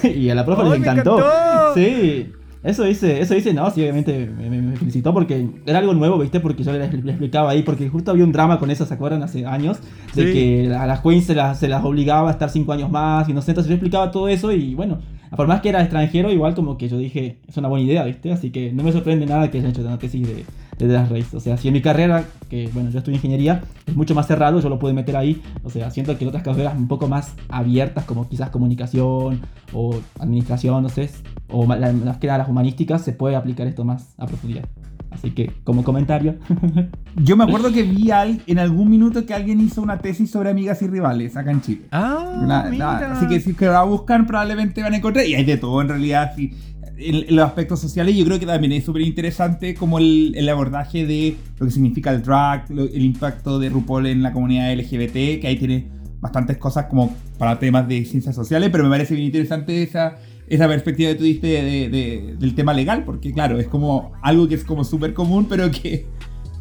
yo. y a la profe ¡Ay, le encantó. encantó! Sí. Eso dice, eso dice, no, sí, obviamente me, me- felicitó porque era algo nuevo, ¿viste? Porque yo le, le explicaba ahí, porque justo había un drama con eso, ¿se acuerdan? Hace años, de Sí. que a las queens se las, se las obligaba a estar cinco años más, y no sé, entonces yo explicaba todo eso y bueno, por más que era extranjero, igual como que yo dije, es una buena idea, ¿viste? Así que no me sorprende nada que hayan hecho una tesis de, de Drag Race. O sea, si en mi carrera, que bueno, yo estudio ingeniería, es mucho más cerrado, yo lo puedo meter ahí. O sea, siento que en otras carreras un poco más abiertas, como quizás comunicación o administración, no sé, o ma- la- más que nada las humanísticas, se puede aplicar esto más a profundidad. Así que, como comentario, Yo me acuerdo que vi al- en algún minuto que alguien hizo una tesis sobre amigas y rivales acá en Chile. Ah, Una- mira. una- así que si que la buscan probablemente van a encontrar. Y hay de todo en realidad. sí. En, en los aspectos sociales yo creo que también es súper interesante como el, el abordaje de lo que significa el drag, lo- el impacto de RuPaul en la comunidad LGBT, que ahí tiene bastantes cosas como para temas de ciencias sociales, pero me parece bien interesante esa, esa perspectiva que tú diste de- de- del tema legal, porque claro, es como algo que es como súper común, pero que...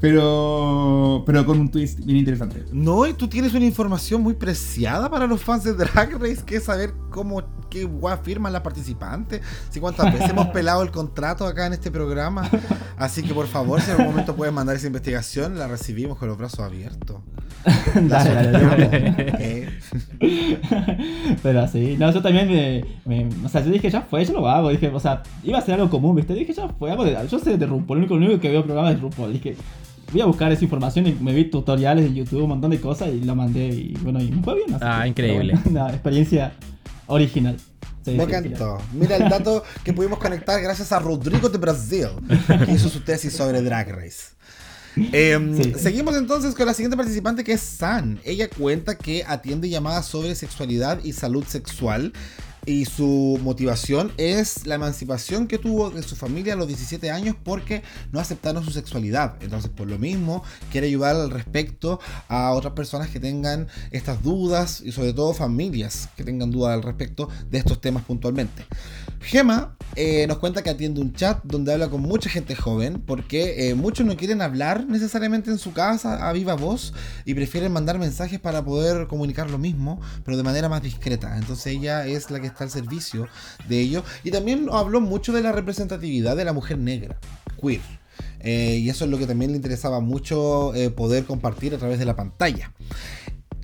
Pero, pero con un twist bien interesante. No, y tú tienes una información muy preciada para los fans de Drag Race, que es saber cómo, qué guay firman las participantes, si cuántas veces hemos pelado el contrato acá en este programa. Así que por favor, si en algún momento puedes mandar esa investigación, la recibimos con los brazos abiertos. La Dale, dale, dale. Pero sí, no, yo también me, me- O sea, yo dije, ya fue, yo lo hago. Dije, o sea, iba a ser algo común, ¿viste? Dije, ya fue, hago de- yo sé de RuPaul, lo único, lo único que veo programas es RuPaul. Dije, voy a buscar esa información y me vi tutoriales de YouTube, un montón de cosas y lo mandé y bueno, y me fue bien. así Ah, que, increíble. bueno, experiencia original. Sí, Me encantó. Mira el dato que pudimos conectar gracias a Rodrigo de Brasil, que hizo su tesis sobre Drag Race. Em, Sí. Seguimos entonces con la siguiente participante que es San. Ella cuenta que atiende llamadas sobre sexualidad y salud sexual. Y su motivación es la emancipación que tuvo de su familia a los 17 años porque no aceptaron su sexualidad. Entonces, por lo mismo, quiere ayudar al respecto a otras personas que tengan estas dudas y sobre todo familias que tengan dudas al respecto de estos temas puntualmente. Gema eh, nos cuenta que atiende un chat donde habla con mucha gente joven porque eh, muchos no quieren hablar necesariamente en su casa a viva voz y prefieren mandar mensajes para poder comunicar lo mismo, pero de manera más discreta. Entonces ella es la que está al servicio de ello. Y también habló mucho de la representatividad de la mujer negra, queer. Eh, y eso es lo que también le interesaba mucho poder compartir a través de la pantalla.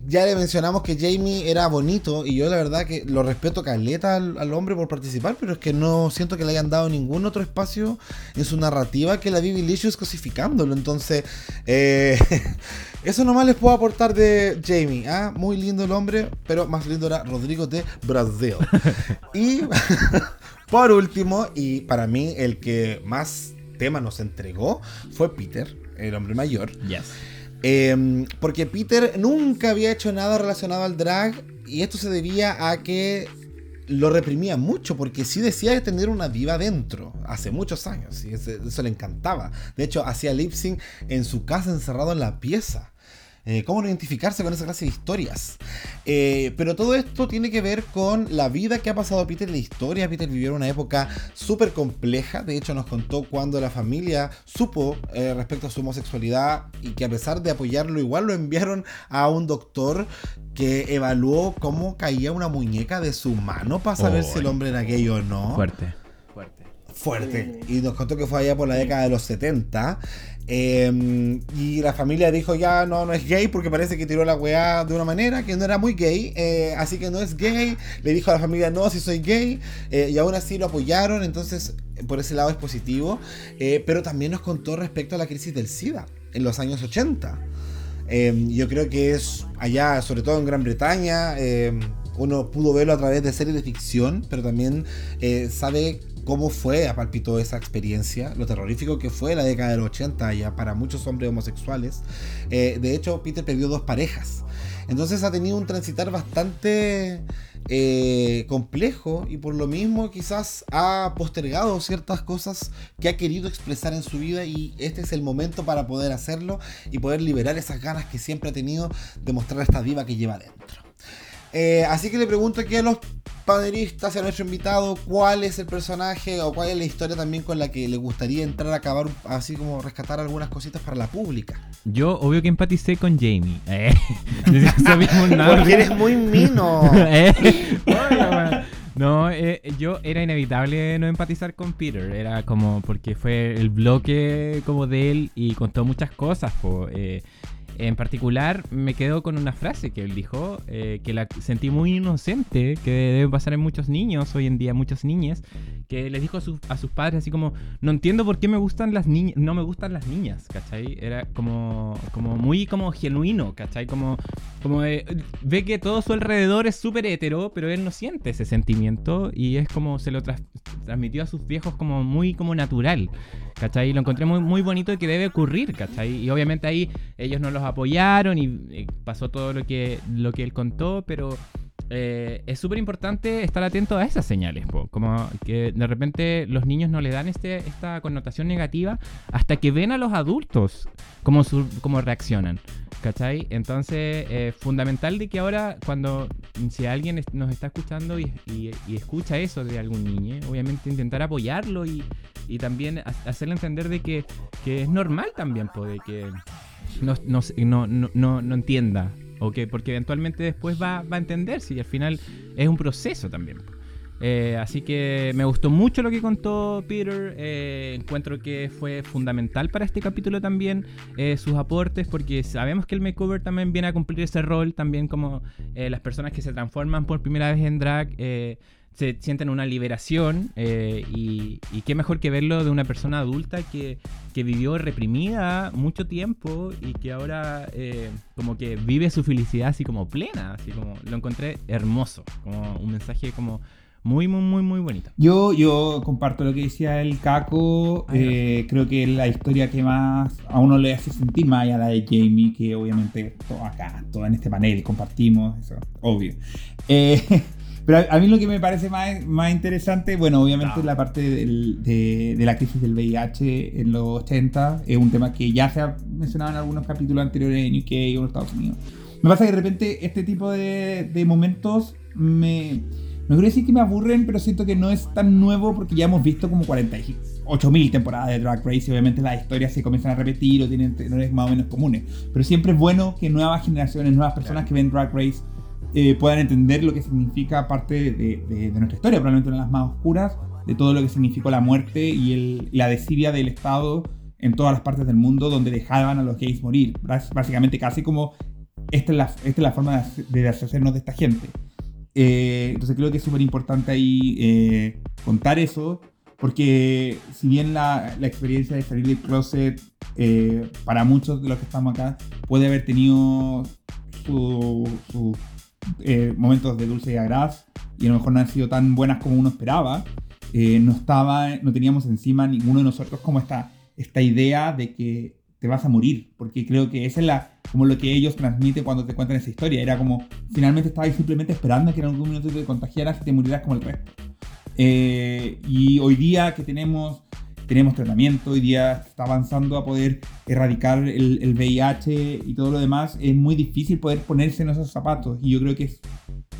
Ya le mencionamos que Jamie era bonito y yo la verdad que lo respeto caleta al, al hombre por participar, pero es que no siento que le hayan dado ningún otro espacio en su narrativa que la Bibi Licious cosificándolo. Entonces, eh, eso nomás les puedo aportar de Jamie. ¿ah? Muy lindo el hombre, pero más lindo era Rodrigo de Brasil. y por último, y para mí el que más tema nos entregó fue Peter, el hombre mayor. Yes. Em, porque Peter nunca había hecho nada relacionado al drag y esto se debía a que lo reprimía mucho porque sí decía tener una diva dentro hace muchos años y eso, le encantaba. De hecho, hacía lip sync en su casa encerrado en la pieza. Eh, cómo identificarse con esa clase de historias. Eh, pero todo esto tiene que ver con la vida que ha pasado Peter la historia. Peter vivió una época súper compleja. De hecho, nos contó cuando la familia supo eh, respecto a su homosexualidad y que a pesar de apoyarlo, igual lo enviaron a un doctor que evaluó cómo caía una muñeca de su mano para saber si el hombre era gay o no. Fuerte, fuerte. Fuerte. Y nos contó que fue allá por la década de los 70. Em, y la familia dijo ya no, no es gay porque parece que tiró la weá de una manera que no era muy gay. Eh, así que no es gay. Le dijo a la familia no, si soy gay. Eh, y aún así lo apoyaron. Entonces por ese lado es positivo. Eh, pero también nos contó respecto a la crisis del SIDA en los años 80. Em, yo creo que es allá, sobre todo en Gran Bretaña, em, uno pudo verlo a través de series de ficción, pero también sabe cómo fue, palpitó esa experiencia, lo terrorífico que fue la década del 80 ya para muchos hombres homosexuales. Eh, de hecho, Peter perdió dos parejas. Entonces ha tenido un transitar bastante eh, complejo y por lo mismo quizás ha postergado ciertas cosas que ha querido expresar en su vida y este es el momento para poder hacerlo y poder liberar esas ganas que siempre ha tenido de mostrar esta diva que lleva dentro. Eh, así que le pregunto aquí a los panelistas y a nuestro invitado cuál es el personaje o cuál es la historia también con la que le gustaría entrar a acabar, así como rescatar algunas cositas para la pública. Yo, obvio que empaticé con Jamie. Eh. Porque eres muy mino. Eh. No, eh, yo era inevitable no empatizar con Peter. Era como porque fue el bloque como de él y contó muchas cosas. Eh, en particular, me quedo con una frase que él dijo, eh, que la sentí muy inocente, que debe pasar en muchos niños hoy en día, muchas niñas, que les dijo a, sus padres así como, no entiendo por qué me gustan las niñas, no me gustan las niñas, ¿cachai? Era como, como muy como genuino, ¿cachai? Como, como ve que todo su alrededor es súper hetero, pero él no siente ese sentimiento y es como se lo transmitió a sus viejos como muy como natural, ¿cachai? Lo encontré muy, muy bonito y que debe ocurrir, ¿cachai? Y obviamente ahí ellos no los apoyaron y, pasó todo lo que, lo que él contó, pero eh, es súper importante estar atento a esas señales, como que de repente los niños no le dan este, esta connotación negativa hasta que ven a los adultos cómo, cómo reaccionan. ¿Cachai? Entonces, es fundamental de que ahora, cuando si alguien nos está escuchando y, escucha eso de algún niño, obviamente intentar apoyarlo y, también hacerle entender de que, es normal también, de que no, no, no, no, entienda. ¿o Porque eventualmente después va, va, a entender si al final es un proceso también. Eh, así que me gustó mucho lo que contó Peter. Eh, encuentro que fue fundamental para este capítulo también eh, sus aportes, porque sabemos que el makeover también viene a cumplir ese rol, también como las personas que se transforman por primera vez en drag se sienten una liberación eh, y, qué mejor que verlo de una persona adulta que, vivió reprimida mucho tiempo y que ahora eh, como que vive su felicidad así como plena, así como lo encontré hermoso, como un mensaje como muy, muy, muy, muy bonito. Yo, yo comparto lo que decía el Caco. Eh, creo que la historia que más a uno le hace sentir más allá la de Jamie, que obviamente todo acá, todo en este panel compartimos, eso, obvio. Eh, Pero a, mí lo que me parece más, más interesante, bueno, obviamente la parte de, de, la crisis del VIH en los 80 es un tema que ya se ha mencionado en algunos capítulos anteriores en UK o en Estados Unidos. Me pasa que de repente este tipo de, de momentos me... No quiero decir que me aburren, pero siento que no es tan nuevo porque ya hemos visto como 48.000 temporadas de Drag Race y obviamente las historias se comienzan a repetir o tienen tenores más o menos comunes. Pero siempre es bueno que nuevas generaciones, nuevas personas que ven Drag Race eh, puedan entender lo que significa parte de, nuestra historia, probablemente una de las más oscuras, de todo lo que significó la muerte y la desidia del Estado en todas las partes del mundo donde dejaban a los gays morir. Básicamente casi como esta es la, forma de, deshacernos de esta gente. Eh, entonces creo que es súper importante ahí eh, contar eso, porque si bien la, la, experiencia de salir del closet para muchos de los que estamos acá puede haber tenido su eh, momentos de dulce y agraz y a lo mejor no han sido tan buenas como uno esperaba, eh, no, estaba, no teníamos encima ninguno de nosotros como esta, esta idea de que te vas a morir, porque creo que esa es la, como lo que ellos transmiten cuando te cuentan esa historia. Era como, finalmente estabas simplemente esperando que en algún minuto te contagiaras y te murieras como el resto. Eh, y hoy día que tenemos, tenemos tratamiento, hoy día está avanzando a poder erradicar el, el VIH y todo lo demás, es muy difícil poder ponerse en esos zapatos. Y yo creo que es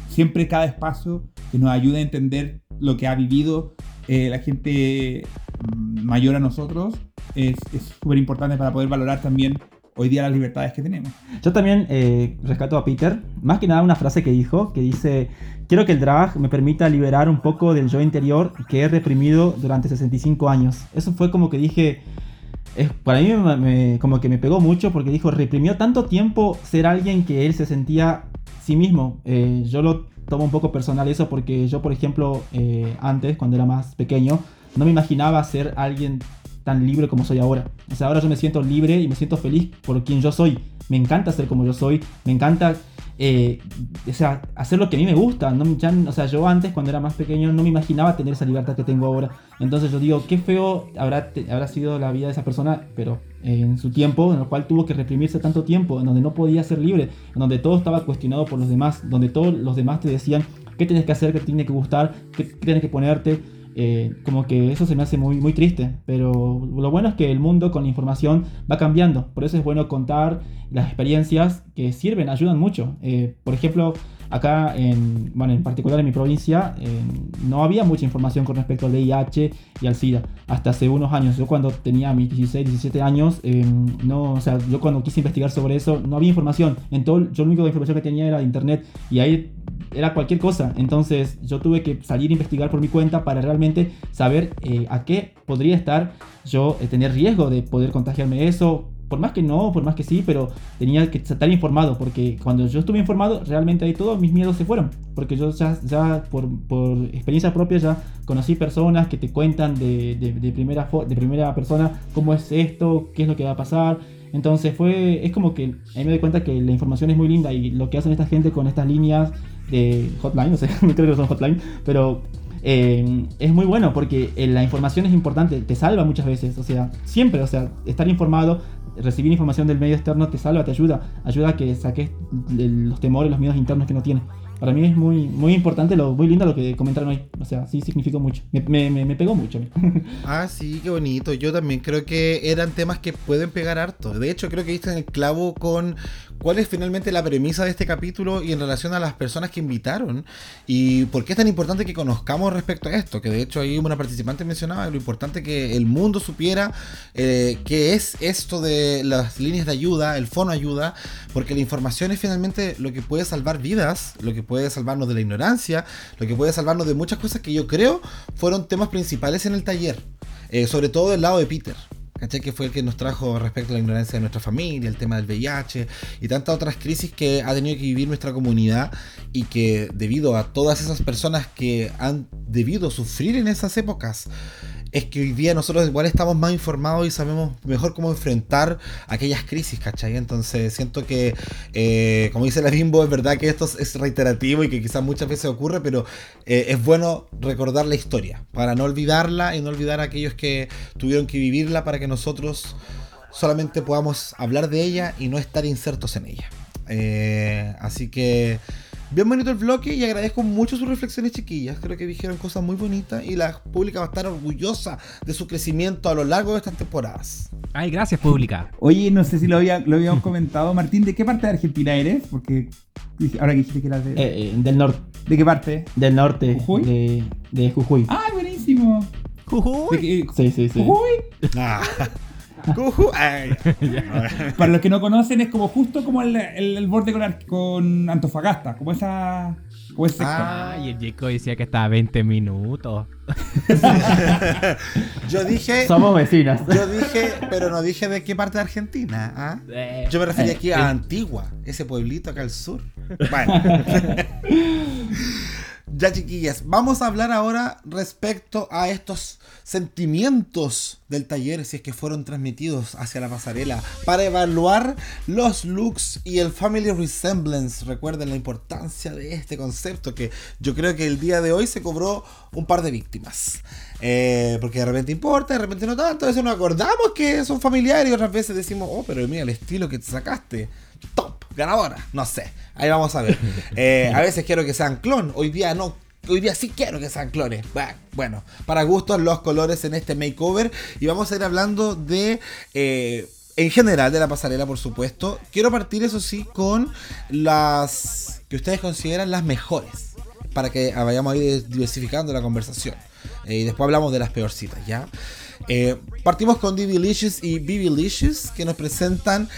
siempre cada espacio que nos ayude a entender lo que ha vivido eh, la gente mm, mayor a nosotros es súper importante para poder valorar también hoy día las libertades que tenemos. Yo también eh, rescato a Peter, más que nada una frase que dijo, que dice, quiero que el drag me permita liberar un poco del yo interior que he reprimido durante 65 años. Eso fue como que dije, es, para mí me- me- como que me pegó mucho porque dijo, reprimió tanto tiempo ser alguien que él se sentía sí mismo. Eh, yo lo tomo un poco personal eso porque yo, por ejemplo, eh, antes, cuando era más pequeño, no me imaginaba ser alguien tan libre como soy ahora. O sea, ahora yo me siento libre y me siento feliz por quien yo soy. Me encanta ser como yo soy, me encanta eh, o sea, hacer lo que a mí me gusta. No, ya- o sea, yo antes, cuando era más pequeño, no me imaginaba tener esa libertad que tengo ahora. Entonces yo digo, qué feo habrá, habrá sido la vida de esa persona, pero eh, en su tiempo, en el cual tuvo que reprimirse tanto tiempo, en donde no podía ser libre, en donde todo estaba cuestionado por los demás, donde todos los demás te decían qué tienes que hacer, qué tienes que gustar, qué tienes que ponerte. Eh, como que eso se me hace muy, muy triste, pero lo bueno es que el mundo con la información va cambiando, por eso es bueno contar las experiencias que sirven, ayudan mucho. Eh, por ejemplo, acá en, bueno, en particular en mi provincia, eh, no había mucha información con respecto al VIH y al SIDA hasta hace unos años. Yo cuando tenía mis 16, 17 años, eh, no, o sea, yo cuando quise investigar sobre eso, no había información. En todo, yo la única información que tenía era de internet y ahí era cualquier cosa. Entonces yo tuve que salir a investigar por mi cuenta para realmente saber eh, a qué podría estar yo eh, tener riesgo de poder contagiarme eso. Por más que no, por más que sí, pero tenía que estar informado porque cuando yo estuve informado, realmente ahí todos mis miedos se fueron. Porque yo ya, ya por, por experiencia propia ya conocí personas que te cuentan de, de- de primera, de primera persona cómo es esto, qué es lo que va a pasar. Entonces fue, es como que a mí me doy cuenta que la información es muy linda y lo que hacen esta gente con estas líneas de hotline, o sea, no creo que son hotline, pero eh, es muy bueno porque eh, la información es importante, te salva muchas veces, o sea, siempre, o sea, estar informado, recibir información del medio externo te salva, te ayuda, ayuda a que saques los temores, los miedos internos que no tienes. Para mí es muy, muy importante, lo, muy lindo lo que comentaron hoy, o sea, sí significó mucho, me, me, me- pegó mucho. Ah, sí, qué bonito. Yo también creo que eran temas que pueden pegar harto. De hecho, creo que diste en el clavo con cuál es finalmente la premisa de este capítulo y en relación a las personas que invitaron y por qué es tan importante que conozcamos respecto a esto. Que de hecho ahí una participante mencionaba lo importante que el mundo supiera eh, qué es esto de las líneas de ayuda, el fono ayuda, porque la información es finalmente lo que puede salvar vidas, lo que puede salvarnos de la ignorancia, lo que puede salvarnos de muchas cosas que yo creo fueron temas principales en el taller. Eh, sobre todo del lado de Peter. ¿Cachai? Que fue el que nos trajo respecto a la ignorancia de nuestra familia, el tema del VIH y tantas otras crisis que ha tenido que vivir nuestra comunidad y que debido a todas esas personas que han debido sufrir en esas épocas, es que hoy día nosotros igual estamos más informados y sabemos mejor cómo enfrentar aquellas crisis, ¿cachai? Entonces siento que, eh, como dice la Bimbo, es verdad que esto es- reiterativo y que quizás muchas veces ocurre, pero eh, es bueno recordar la historia para no olvidarla y no olvidar a aquellos que tuvieron que vivirla para que nosotros solamente podamos hablar de ella y no estar insertos en ella. Eh, así que bien bonito el bloque y agradezco mucho sus reflexiones chiquillas. Creo que dijeron cosas muy bonitas y la pública va a estar orgullosa de su crecimiento a lo largo de estas temporadas. Ay, gracias, pública. Oye, no sé si lo, había, lo habíamos comentado. Martín, ¿de qué parte de Argentina eres? Porque ahora que dijiste que eras de... Eh, eh, del norte, ¿De qué parte? del norte ¿Jujuy? de, de Jujuy. ¡Ah, buenísimo! ¿De qué- Sí, sí, sí. Jujuy. Ah. Cujú. Ay. Para los que no conocen, es como justo como el, el- el borde con, Antofagasta, como esa. Como ese sector. Ah. Ay, el Jaco decía que estaba a 20 minutos. Yo dije, Somos vecinas. yo dije, pero no dije de qué parte de Argentina. ¿ah? Eh, Yo me refería aquí a Antigua, ese pueblito acá al sur. Bueno. Ya, chiquillas, vamos a hablar ahora respecto a estos sentimientos del taller, si es que fueron transmitidos hacia la pasarela, para evaluar los looks y el family resemblance. Recuerden la importancia de este concepto, que yo creo que el día de hoy se cobró un par de víctimas. Eh, porque de repente importa, de repente no tanto, a veces nos acordamos que son familiares y otras veces decimos, oh, pero mira el estilo que te sacaste. Top, ganadora, no sé, ahí vamos a ver. Eh, a veces quiero que sean clon, hoy día no hoy día sí quiero que sean clones. Bueno, para gustos los colores en este makeover. Y vamos a ir hablando de... Eh, en general de la pasarela, por supuesto. Quiero partir, eso sí, con las que ustedes consideran las mejores. Para que vayamos a ir diversificando la conversación. Eh, y después hablamos de las peorcitas, ¿ya? Eh, partimos con Licious y Licious, que nos presentan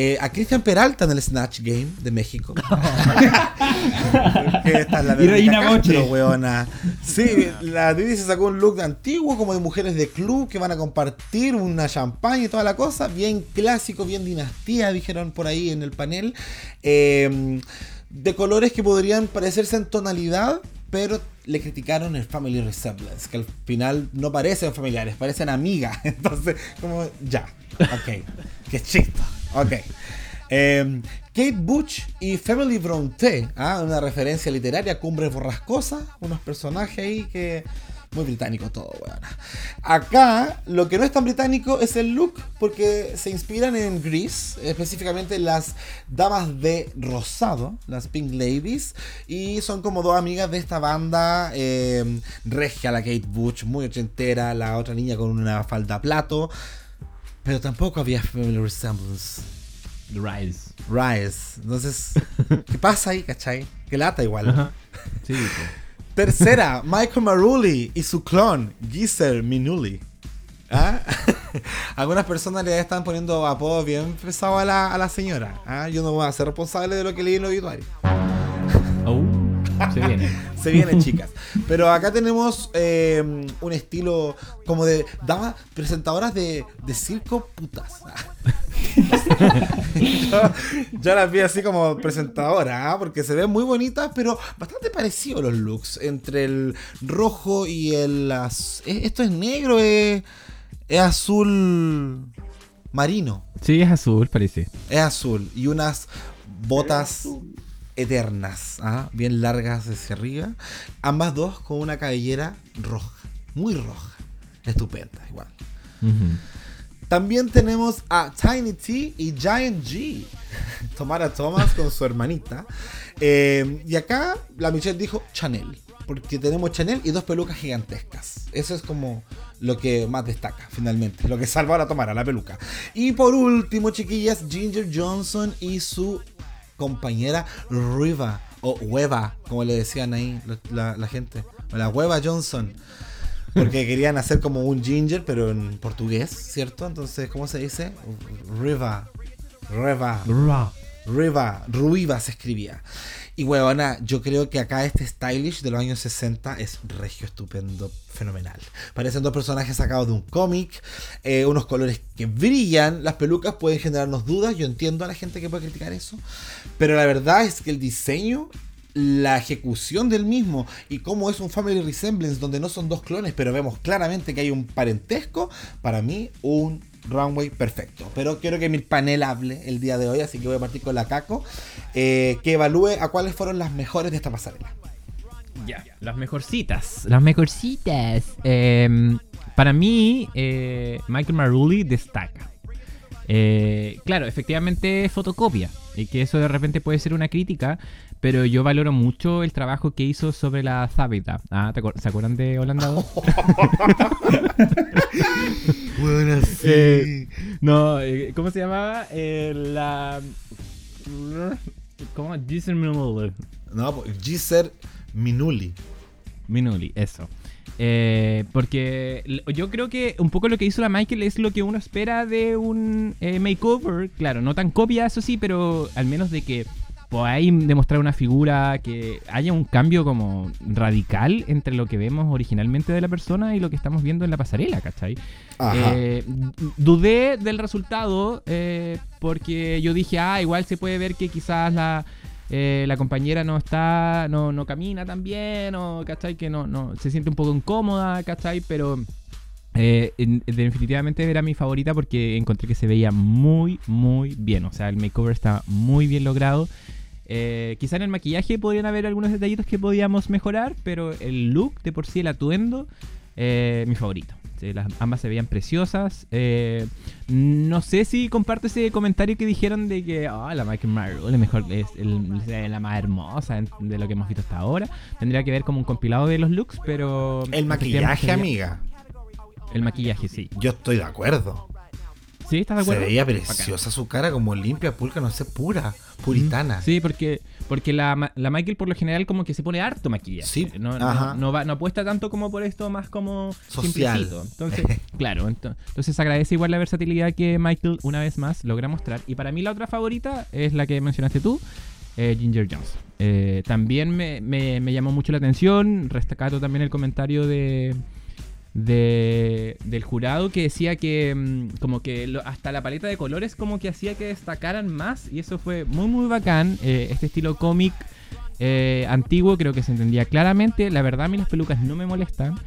eh, a Cristian Peralta en el Snatch Game de México. esta es la weona. Sí, la Didi se sacó un look antiguo, como de mujeres de club que van a compartir una champaña y toda la cosa. Bien clásico, bien dinastía, dijeron por ahí en el panel. Eh, de colores que podrían parecerse en tonalidad, pero le criticaron el family resemblance, que al final no parecen familiares, parecen amigas. Entonces, como, ya, ok, qué chisto. Ok. Em, Kate Butch y Family Bronte, ¿ah? una referencia literaria, Cumbres Borrascosas, unos personajes ahí que... Muy británico todo, weón. Acá, lo que no es tan británico es el look, porque se inspiran en Grease, específicamente las damas de rosado, las Pink Ladies, y son como dos amigas de esta banda em, regia, la Kate Butch, muy ochentera, la otra niña con una falda plato. Pero tampoco había Family Resemblance. Rise. Rise. Entonces, ¿qué pasa ahí, cachai? Que lata igual. Sí, Tercera, Michael Maruli y su clon, Gizer Minuli. ¿Ah? Algunas personas le están poniendo apodos bien pesados a la, a la señora. ¿Ah? Yo no voy a ser responsable de lo que leí en el obituario. Oh, se viene. se viene, chicas. Pero acá tenemos eh, un estilo como de damas presentadoras de, de circo putas. yo, las vi así como presentadora, ¿ah? porque se ven muy bonitas, pero bastante parecidos los looks entre el rojo y el. Esto es negro, es, es azul marino. Sí, es azul, parece. Es azul. Y unas botas eternas, ¿ah? bien largas hacia arriba. Ambas dos con una cabellera roja, muy roja. Estupenda, igual. También tenemos a Tiny T y Giant G. Tomara Thomas con su hermanita. Eh, y acá la Michelle dijo Chanel. Porque tenemos Chanel y dos pelucas gigantescas. Eso es como lo que más destaca, finalmente. Lo que salva a la Tomara, la peluca. Y por último, chiquillas, Ginger Johnson y su compañera Riva. O Hueva, como le decían ahí la, la gente. O la Hueva Johnson. Porque querían hacer como un ginger, pero en portugués, ¿cierto? Entonces, ¿cómo se dice? Riva. Riva. Riva. Ruiva se escribía. Y huevona, yo creo que acá este stylish de los años 60 es regio, estupendo, fenomenal. Parecen dos personajes sacados de un cómic, eh, unos colores que brillan, las pelucas pueden generarnos dudas, yo entiendo a la gente que puede criticar eso, pero la verdad es que el diseño la ejecución del mismo y cómo es un family resemblance donde no son dos clones, pero vemos claramente que hay un parentesco, para mí un runway perfecto. Pero quiero que mi panel hable el día de hoy, así que voy a partir con la Caco, eh, que evalúe a cuáles fueron las mejores de esta pasarela. Ya, las mejorcitas. Las mejorcitas. Em, para mí, eh, Michael Maruli destaca. Eh, claro, efectivamente fotocopia. Y que eso de repente puede ser una crítica, pero yo valoro mucho el trabajo que hizo sobre la Zabita. Ah, ¿Se acuerdan de Holanda 2? bueno, sí. Eh, no, eh, ¿cómo se llamaba? Eh, la... ¿Cómo? Giser Minuli. No, Giser Minuli. Minuli, eso. porque yo creo que un poco lo que hizo la Michael es lo que uno espera de un makeover. Claro, no tan copia, eso sí, pero al menos de que pues ahí demostrar una figura que haya un cambio como radical entre lo que vemos originalmente de la persona y lo que estamos viendo en la pasarela, ¿cachai? Eh, dudé del resultado eh, porque yo dije, ah, igual se puede ver que quizás la, eh, la compañera no está, no, no camina tan bien, o, ¿cachai? Que no, no, se siente un poco incómoda, ¿cachai? Pero eh, en- definitivamente era mi favorita porque encontré que se veía muy, muy bien. O sea, el makeover está muy bien logrado. Eh, quizá en el maquillaje podrían haber algunos detallitos que podíamos mejorar, pero el look de por sí, el atuendo, eh, mi favorito. Sí, las, ambas se veían preciosas. Eh, no sé si comparto ese comentario que dijeron de que "Ah, la Michael Marrow es, mejor, es el- es la más hermosa de lo que hemos visto hasta ahora. Tendría que ver como un compilado de los looks, pero... El maquillaje, amiga. El maquillaje, sí. Yo estoy de acuerdo. ¿Sí? ¿Estás de Se acuerdo? veía Bacán. preciosa su cara, como limpia, pulca, no sé, pura, puritana. Sí, porque, porque la, la Michael por lo general como que se pone harto maquillaje. Sí, No, no, ajá. no, va, no apuesta tanto como por esto, más como Social. Entonces, claro, ento- entonces se agradece igual la versatilidad que Michael una vez más logra mostrar. Y para mí la otra favorita es la que mencionaste tú, eh, Ginger Jones. Eh, también me, me- me llamó mucho la atención, rescato también el comentario de... de- del jurado que decía que mm, como que hasta la paleta de colores como que hacía que destacaran más y eso fue muy muy bacán Eh, este estilo cómic eh, antiguo creo que se entendía claramente. La verdad a mí las pelucas no me molestan.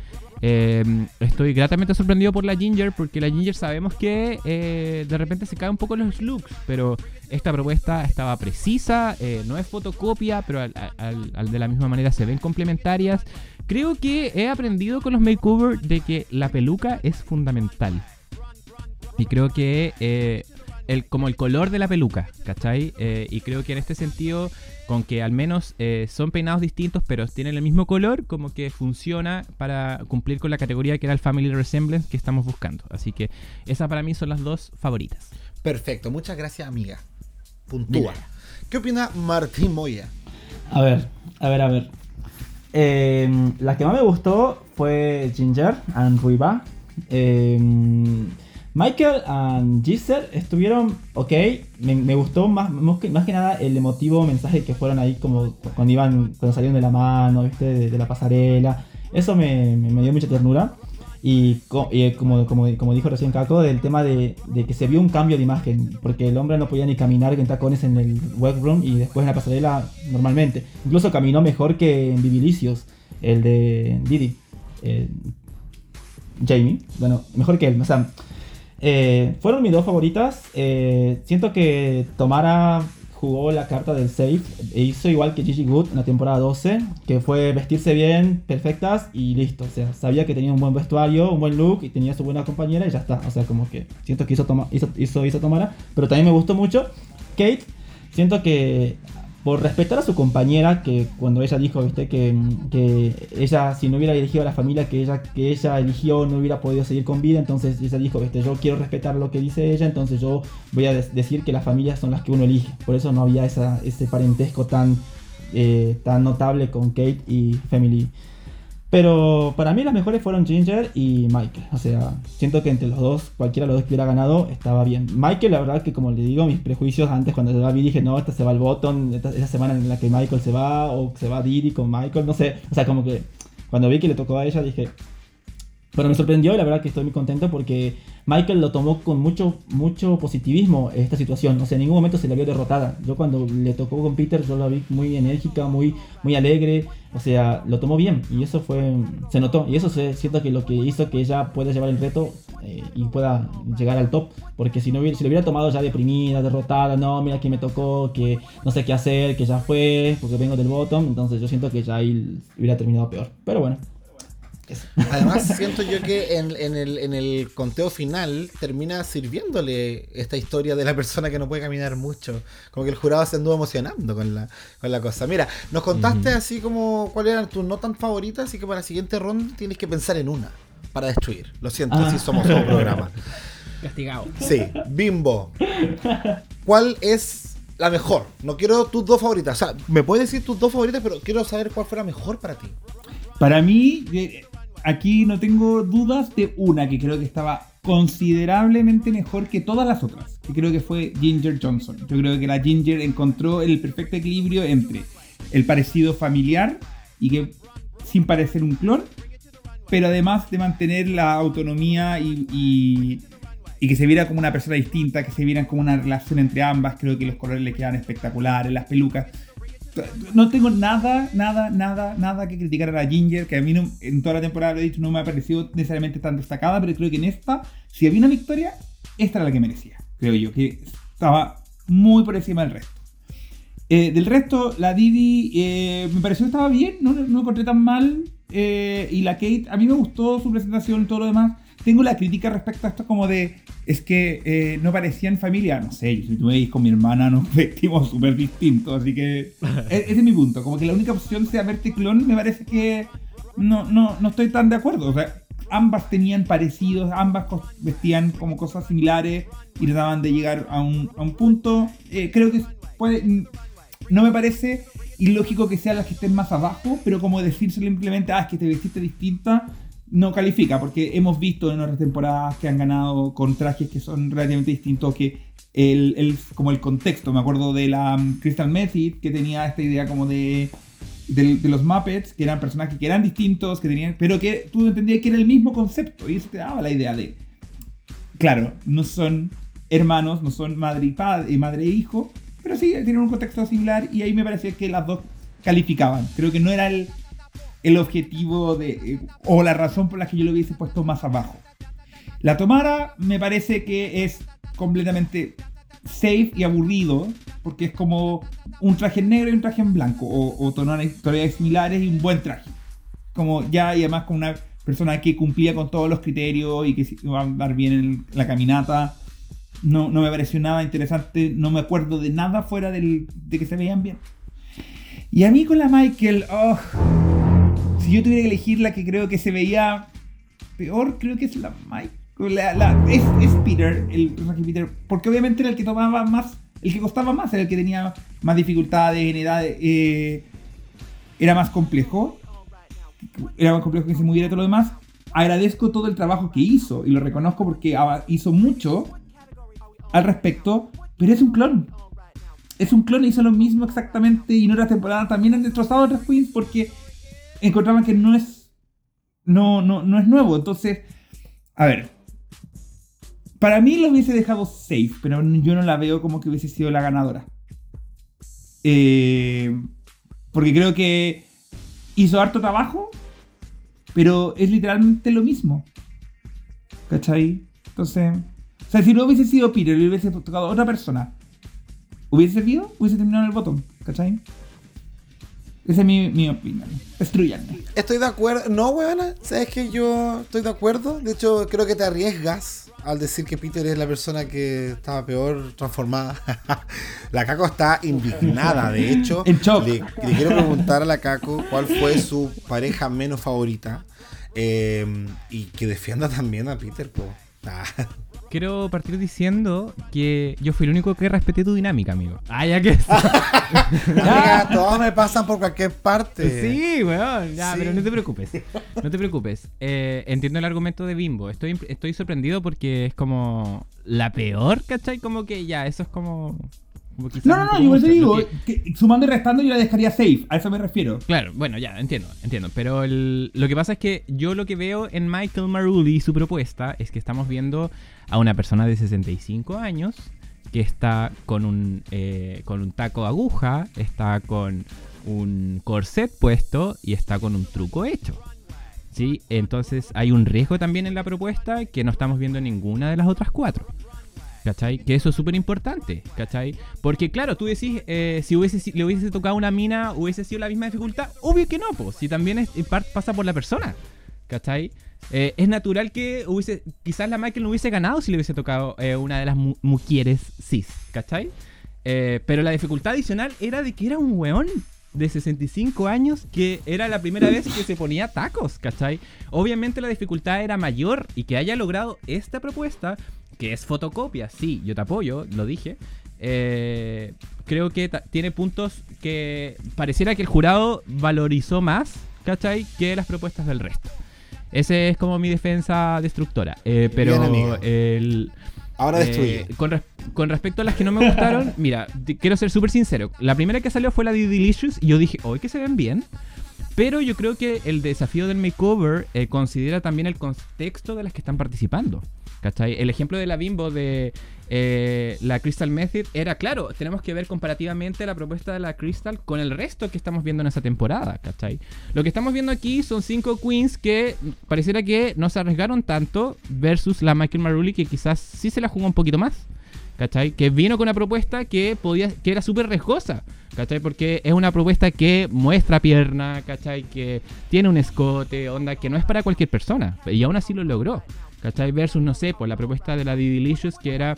Eh, estoy gratamente sorprendido por la Ginger porque la Ginger sabemos que eh, de repente se cae un poco los looks pero esta propuesta estaba precisa eh, no es fotocopia pero de la misma manera se ven complementarias Creo que he aprendido con los makeover de que la peluca es fundamental. Y creo que eh, el, como el color de la peluca, ¿cachai? Eh, y creo que en este sentido, con que al menos son peinados distintos, pero tienen el mismo color, como que funciona para cumplir con la categoría que era el Family Resemblance que estamos buscando. Así que esas para mí son las dos favoritas. Perfecto, muchas gracias, amiga. Puntúa. ¿Qué opina Martín Moya? A ver, a ver, a ver. Eh, la que más me gustó fue Ginger and Ruiba. Eh, Michael and Giselle estuvieron ok. Me, me gustó más, más que, más que nada el emotivo mensaje que fueron ahí como cuando iban, cuando salieron de la mano, ¿viste? De, de la pasarela. Eso me, me- me dio mucha ternura. Y, eh, como, como, como dijo recién Caco, del tema de, que se vio un cambio de imagen, porque el hombre no podía ni caminar en tacones en el workroom y después en la pasarela normalmente. Incluso caminó mejor que en Bibilicios, el de Didi. eh, Jamie, bueno, mejor que él. O sea, eh, fueron mis dos favoritas. Siento que Tomara jugó la carta del safe e hizo igual que Gigi Good en la temporada 12, que fue vestirse bien, perfectas y listo. O sea, sabía que tenía un buen vestuario, un buen look y tenía su buena compañera y ya está. O sea, como que siento que hizo, Toma- hizo, hizo, hizo Tomara, pero también me gustó mucho. Kate, siento que por respetar a su compañera, que cuando ella dijo, viste, que, que ella, si no hubiera elegido a la familia que ella, que ella eligió, no hubiera podido seguir con vida, entonces ella dijo, viste, yo quiero respetar lo que dice ella, entonces yo voy a decir que las familias son las que uno elige. Por eso no había esa, ese parentesco tan, eh, tan notable con Kate y Family. Pero para mí las mejores fueron Ginger y Michael. O sea, siento que entre los dos, cualquiera de los dos que hubiera ganado, estaba bien. Michael, la verdad que como le digo, mis prejuicios antes cuando va vi dije, no, esta se va el botón, esa semana en la que Michael se va, o se va Didi con Michael, no sé. O sea, como que cuando vi que le tocó a ella dije... Pero me sorprendió y la verdad que estoy muy contento porque Michael lo tomó con mucho, mucho positivismo esta situación. O sea, en ningún momento se la vio derrotada. Yo cuando le tocó con Peter, yo la vi muy enérgica, muy, muy alegre. O sea, lo tomó bien y eso fue, se notó. Y eso se, siento que lo que hizo que ella pueda llevar el reto eh, y pueda llegar al top. Porque si, no si lo hubiera tomado ya deprimida, derrotada, no, mira que me tocó, que no sé qué hacer, que ya fue, porque vengo del bottom. Entonces yo siento que ya ahí hubiera terminado peor. Pero bueno. Eso. Además, siento yo que en, en el, en el conteo final termina sirviéndole esta historia de la persona que no puede caminar mucho. Como que el jurado se anduvo emocionando con la, con la cosa. Mira, nos contaste así como cuáles eran tus no tan favoritas, así que para la siguiente ronda tienes que pensar en una para destruir. Lo siento, Ah. así somos un programa. Castigado. Sí, Bimbo. ¿Cuál es la mejor? No quiero tus dos favoritas. O sea, me puedes decir tus dos favoritas, pero quiero saber cuál fue la mejor para ti. Para mí, eh, aquí no tengo dudas de una que creo que estaba considerablemente mejor que todas las otras. Que creo que fue Ginger Johnson. Yo creo que la Ginger encontró el perfecto equilibrio entre el parecido familiar y que sin parecer un clon, pero además de mantener la autonomía y, que se viera como una persona distinta, que se viera como una relación entre ambas. Creo que los colores le quedan espectaculares, las pelucas. No tengo nada, nada, nada, nada que criticar a la Ginger, que a mí no- en toda la temporada lo he dicho no me ha parecido necesariamente tan destacada, pero creo que en esta, si había una victoria, esta era la que merecía, creo yo, que estaba muy por encima del resto. Eh, del resto, la Didi eh, me pareció que estaba bien, no, no encontré tan mal. eh, y la Kate, a mí me gustó su presentación y todo lo demás. Tengo la crítica respecto a esto como de, es que eh, no parecían familia. No sé, si tú me con mi hermana nos vestimos súper distintos, así que e- ese es mi punto. Como que la única opción sea verte clon, me parece que no, no, no estoy tan de acuerdo. O sea, ambas tenían parecidos, ambas vestían como cosas similares y trataban de llegar a un, a un punto. Eh, creo que puede, no me parece ilógico que sean las que estén más abajo, pero como decir simplemente, ah, es que te vestiste distinta, no califica, porque hemos visto en otras temporadas que han ganado con trajes que son relativamente distintos, que el, el- como el contexto, me acuerdo de la um, Crystal Method, que tenía esta idea como de, de, de los Muppets, que eran personajes que eran distintos, que tenían, pero que tú entendías que era el mismo concepto, y eso te daba la idea de, claro, no son hermanos, no son madre y padre, madre e hijo, pero sí tienen un contexto similar y ahí me parecía que las dos calificaban. Creo que no era el, el objetivo de, eh, o la razón por la que yo lo hubiese puesto más abajo. La Tomara me parece que es completamente safe y aburrido, porque es como un traje en negro y un traje en blanco, o, o tonalidades similares y un buen traje. Como ya, y además con una persona que cumplía con todos los criterios y que iba a andar bien en la caminata. No, no me pareció nada interesante, no me acuerdo de nada fuera del- de que se veían bien. Y a mí con la Michael, oh, yo tuviera que elegir la que creo que se veía peor, creo que es la la- es, Peter, el personaje Peter, porque obviamente era el que tomaba más, el que costaba más, era el que tenía más dificultades, en edad, eh, era más complejo, era más complejo que se moviera todo lo demás. Agradezco todo el trabajo que hizo y lo reconozco porque hizo mucho al respecto, pero es un clon. Es un clon hizo lo mismo exactamente y en otras temporadas también han destrozado a otras queens porque encontraban que no es no, no, no es nuevo. Entonces, a ver. Para mí lo hubiese dejado safe, pero yo no la veo como que hubiese sido la ganadora. Eh, porque creo que hizo harto trabajo, pero es literalmente lo mismo. ¿Cachai? Entonces, o sea, si no hubiese sido Peter y hubiese tocado a otra persona, ¿hubiese servido? Hubiese terminado en el botón, ¿cachai? Esa es mi, mi opinión. Destruyanme. Estoy de acuerdo. No, weona. Sabes que yo estoy de acuerdo. De hecho, creo que te arriesgas al decir que Peter es la persona que estaba peor transformada. la Caco está indignada. De hecho, En shock. Le, le quiero preguntar a la Caco cuál fue su pareja menos favorita. eh, y que defienda también a Peter, po. Ah. Quiero partir diciendo que yo fui el único que respeté tu dinámica, amigo. Ah, ya que. Amiga, todos me pasan por cualquier parte. Sí, weón. Ya, Sí. pero no te preocupes. No te preocupes. Eh, entiendo el argumento de Bimbo. Estoy, estoy sorprendido porque es como la peor, ¿cachai? Como que ya, eso es como. como No, no, no, yo mucho. digo, que- que sumando y restando yo la dejaría safe, a eso me refiero. Claro, bueno, ya, entiendo, entiendo. Pero el- lo que pasa es que yo lo que veo en Michael Maruli, su propuesta, es que estamos viendo a una persona de 65 años que está con un, eh, con un taco aguja, está con un corset puesto y está con un truco hecho. ¿Sí? Entonces hay un riesgo también en la propuesta que no estamos viendo en ninguna de las otras cuatro. ¿Cachai? Que eso es súper importante, ¿cachai? Porque claro, tú decís, eh, si hubiese, le hubiese tocado una mina, hubiese sido la misma dificultad. Obvio que no, pues, si también pasa por la persona, ¿cachai? Eh, es natural que hubiese, quizás la Michael no hubiese ganado si le hubiese tocado eh, una de las mu- mujeres cis, ¿cachai? Eh, pero la dificultad adicional era de que era un weón de 65 años que era la primera vez que se ponía tacos, ¿cachai? Obviamente la dificultad era mayor y que haya logrado esta propuesta, que es fotocopia, sí, yo te apoyo, lo dije. creo que tiene puntos que pareciera que el jurado valorizó más, ¿cachai? Que las propuestas del resto. Ese es como mi defensa destructora. Eh, pero Bien, el, Ahora eh, destruye. con, res- con respecto a las que no me gustaron, mira, quiero ser súper sincero. La primera que salió fue la de Delicious y yo dije, hoy que se ven bien. Pero yo creo que el desafío del makeover eh, considera también el contexto de las que están participando. ¿Cachai? El ejemplo de la bimbo de eh, la Crystal Method era, claro, tenemos que ver comparativamente la propuesta de la Crystal con el resto que estamos viendo en esa temporada, ¿cachai? Lo que estamos viendo aquí son cinco queens que pareciera que no se arriesgaron tanto versus la Michael Marulli que quizás sí se la jugó un poquito más. ¿Cachai? Que vino con una propuesta que podía, que era súper riesgosa, ¿cachai? Porque es una propuesta que muestra pierna, ¿cachai? Que tiene un escote, onda, que no es para cualquier persona. Y aún así lo logró, ¿cachai? Versus, no sé, por la propuesta de la Didilicious que era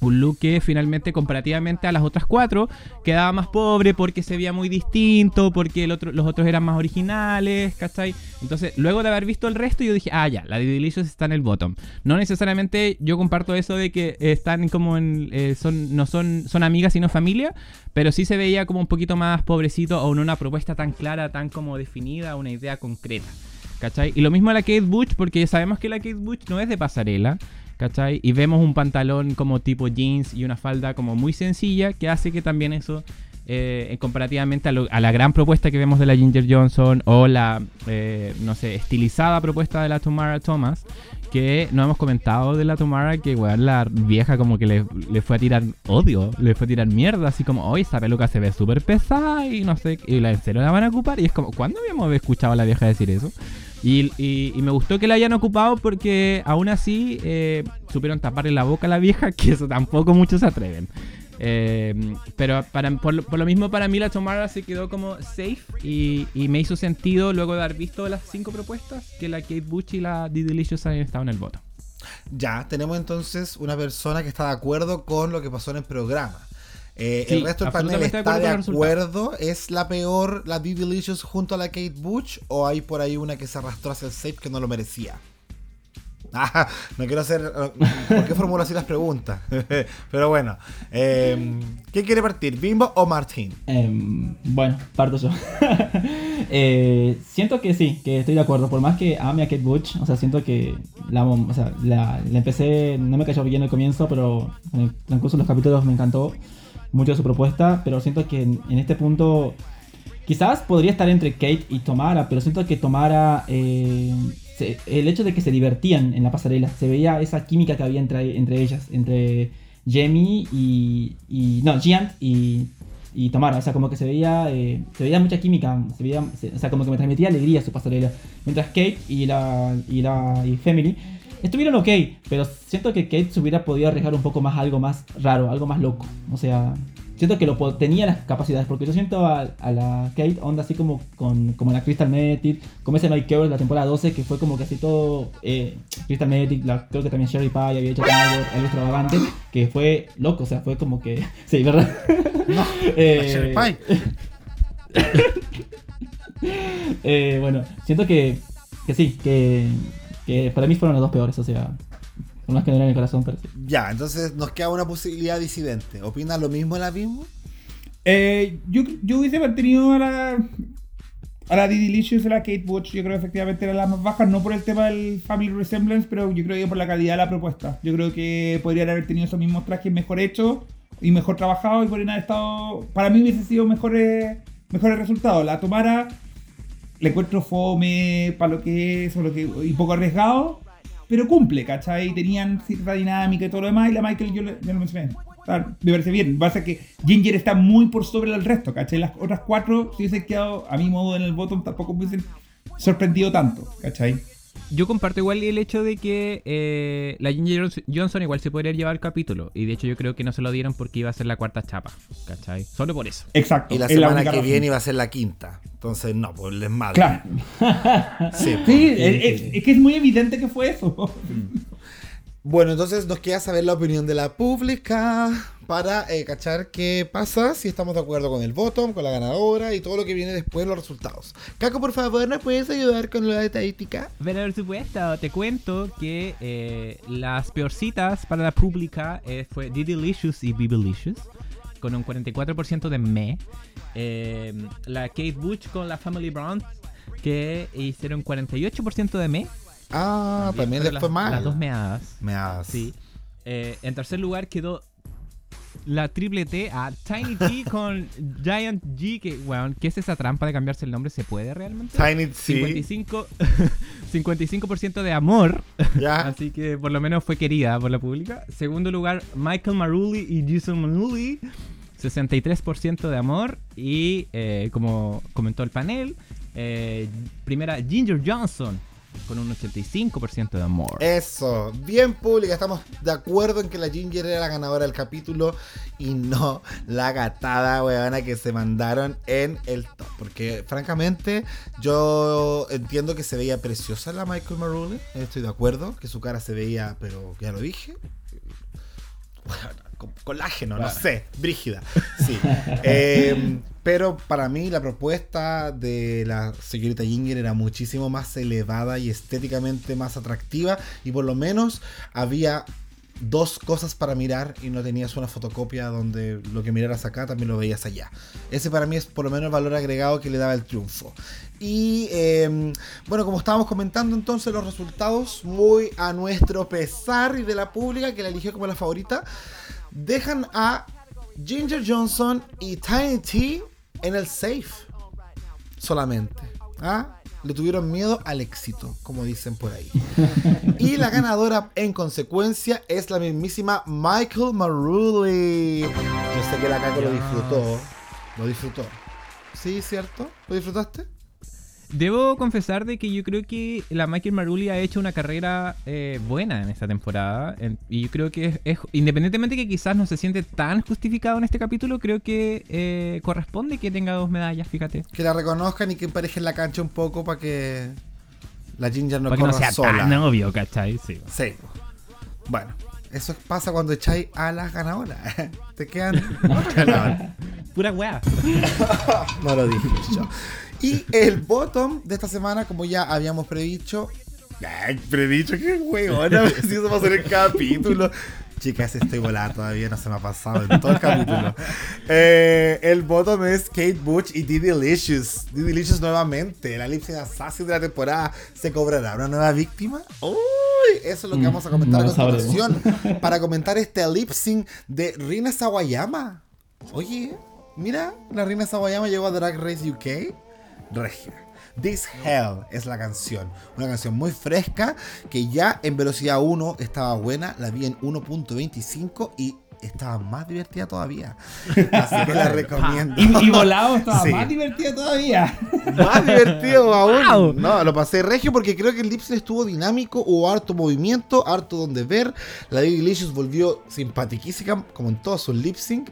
un look que finalmente comparativamente a las otras cuatro quedaba más pobre porque se veía muy distinto, porque los otros eran más originales, ¿cachai? Entonces, luego de haber visto el resto, yo dije, ah, ya, la de Delicious está en el bottom. No necesariamente yo comparto eso de que están como en, eh, son, no son, son amigas sino familia, pero sí se veía como un poquito más pobrecito o en una propuesta tan clara, tan como definida, una idea concreta. ¿Cachai? Y lo mismo a la Kate Butch, porque sabemos que la Kate Butch no es de pasarela. ¿Cachai? Y vemos un pantalón como tipo jeans y una falda como muy sencilla que hace que también eso, eh, comparativamente a, lo- a la gran propuesta que vemos de la Ginger Johnson o la, eh, no sé, estilizada propuesta de la Tamara Thomas, que no hemos comentado de la Tamara, que weón, la vieja como que le, le fue a tirar odio, le fue a tirar mierda, así como, hoy esa peluca se ve súper pesada y no sé, y la en serio la van a ocupar. Y es como, ¿cuándo habíamos escuchado a la vieja decir eso? Y, me gustó que la hayan ocupado porque aún así eh, supieron taparle la boca a la vieja, que eso tampoco muchos se atreven. Eh, pero por, lo- mismo para mí la Tomara se quedó como safe y, me hizo sentido luego de haber visto las cinco propuestas que la Kate Bush y la Didi Delicious hayan estado en el voto. Ya, tenemos entonces una persona que está de acuerdo con lo que pasó en el programa. Eh, Sí, el resto del panel está de acuerdo. ¿Es la peor la Be Delicious junto a la Kate Butch? ¿O hay por ahí una que se arrastró hacia el safe que no lo merecía? Ah, no quiero hacer. ¿Por qué formulo así las preguntas? Pero bueno, eh, ¿quién quiere partir? ¿Bimbo o Martín? Em, bueno, parto yo. Eh, siento que sí, que estoy de acuerdo. Por más que ame a Kate Butch, o sea, siento que la, amo, o sea, la, la empecé, no me cayó bien al comienzo, pero en el transcurso de los capítulos me encantó mucho su propuesta. Pero siento que en, este punto, quizás podría estar entre Kate y Tomara, pero siento que Tomara, eh, el hecho de que se divertían en la pasarela, se veía esa química que había entre, entre ellas, entre Jamie y, no, Giant y, y Tomara, o sea, como que se veía, eh, se veía mucha química, se veía, o sea, como que me transmitía alegría su pasarela. Mientras Kate y la, y la y Family estuvieron ok, pero siento que Kate se hubiera podido arriesgar un poco más a algo más raro, algo más loco. O sea, siento que lo tenía las capacidades, porque yo siento a, a la Kate onda así como con como la Crystal Metic, como ese Mike de la temporada 12, que fue como que así todo eh, Crystal Metic, la, creo que también Sherry Pie había hecho algo, algo extravagante, que fue loco, o sea, fue como que, sí, ¿verdad? No, Eh, la Cherry Pie. eh, bueno, siento que, que sí, que, que para mí fueron los dos peores, o sea, son las que me duelen el corazón, pero sí. Ya, entonces nos queda una posibilidad disidente. ¿Opina lo mismo la Bimbo? Eh, yo, yo hubiese mantenido a la, a la Didi Licious y a la Kate Butch. Yo creo que efectivamente eran las más bajas, no por el tema del Family Resemblance, pero yo creo que por la calidad de la propuesta. Yo creo que podrían haber tenido esos mismos trajes mejor hechos y mejor trabajados y podrían haber estado. Para mí hubiese sido mejores, mejores resultados. La Tomara le encuentro fome para lo que es o lo que, y poco arriesgado, pero cumple, ¿cachai? Tenían cierta dinámica y todo lo demás, y la Michael yo, le- ya lo mencioné. Me parece bien. Pasa que Ginger está muy por sobre el resto, ¿cachai? Las otras cuatro, si hubiesen quedado a mi modo en el bottom, tampoco me hubiesen sorprendido tanto, ¿cachai? Yo comparto igual el hecho de que eh, la Ginger Johnson igual se podría llevar el capítulo. Y de hecho yo creo que no se lo dieron porque iba a ser la cuarta chapa. ¿Cachai? Solo por eso. Exacto. Y la semana que razón. viene iba a ser la quinta. Entonces, no, pues les madre. Claro. Sí, pues. Sí, es, es- es que es muy evidente que fue eso. Bueno, entonces nos queda saber la opinión de la pública para eh, cachar qué pasa, si estamos de acuerdo con el bottom, con la ganadora y todo lo que viene después, los resultados. Caco, por favor, ¿nos puedes ayudar con la estadística? Pero por supuesto, te cuento que eh, las peorcitas para la pública eh, fue Didilicious y Bibelicious, con un 44% de me. Eh, la Kate Butch con la Family Brown, que hicieron 48% de me. Ah, también les fueron fue mal. Las dos meadas. Me das. Sí. En tercer lugar quedó la triple T a Tiny T con Giant G. Que, ¿qué es esa trampa de cambiarse el nombre? ¿Se puede realmente? Tiny T. 55, 55% de amor. Ya. Así que por lo menos fue querida por la pública. Segundo lugar, Michael Marulli y Jason Manulli. 63% de amor. Y eh, como comentó el panel, eh, primera Ginger Johnson con un 85% de amor. Eso, bien pública, estamos de acuerdo en que la Ginger era la ganadora del capítulo y no la gatada weona que se mandaron en el top. Porque francamente yo entiendo que se veía preciosa la Michael Marulli, estoy de acuerdo, que su cara se veía, pero ya lo dije. Colágeno, no sé, brígida. Sí. Eh, pero para mí la propuesta de la señorita Ginger era muchísimo más elevada y estéticamente más atractiva y por lo menos había dos cosas para mirar y no tenías una fotocopia donde lo que miraras acá también lo veías allá. Ese para mí es por lo menos el valor agregado que le daba el triunfo. Y eh, bueno, como estábamos comentando entonces los resultados, muy a nuestro pesar y de la pública que la eligió como la favorita, dejan a Ginger Johnson y Tiny T en el safe. Solamente. ¿Ah? Le tuvieron miedo al éxito, como dicen por ahí. Y la ganadora, en consecuencia, es la mismísima Michael Marulli. Yo sé que la Caco lo disfrutó. Lo disfrutó. ¿Sí, cierto? ¿Lo disfrutaste? Debo confesar de que yo creo que la Michael Marulli ha hecho una carrera eh, buena en esta temporada. en- y yo creo que es, es- independientemente que quizás no se siente tan justificado en este capítulo, creo que eh, corresponde que tenga dos medallas, fíjate. Que la reconozcan y que emparejen la cancha un poco para que la Ginger no Para que no sea sola. tan obvio, ¿cachai? Sí. Sí. Bueno, eso pasa cuando echáis a las ganadoras. Te quedan dos ganadoras. Pura weá. No lo dije yo. Y el bottom de esta semana, como ya habíamos predicho. Ay, predicho, qué huevona. Si eso va a ser el capítulo. Chicas, estoy volada todavía, no se me ha pasado en todo el capítulo. Eh, el bottom es Kate Butch y Didi Licious. Didi Licious nuevamente, la lip sync assassin de la temporada. ¿Se cobrará una nueva víctima? Uy, eso es lo que vamos a comentar no a sabremos. continuación. Para comentar este lip sync de Rina Sawayama. Oye, mira, la Rina Sawayama llegó a Drag Race UK. Regia. This Hell es la canción. Una canción muy fresca que ya en velocidad 1 estaba buena. La vi en 1.25 y estaba más divertida todavía. Así que la recomiendo. Y, y volado estaba Sí. más divertido todavía. Más divertido aún. Wow. No, lo pasé regio porque creo que el lip sync estuvo dinámico, hubo harto movimiento, harto donde ver. La Lady Delicious volvió simpatiquísima, como en todos sus lip sync.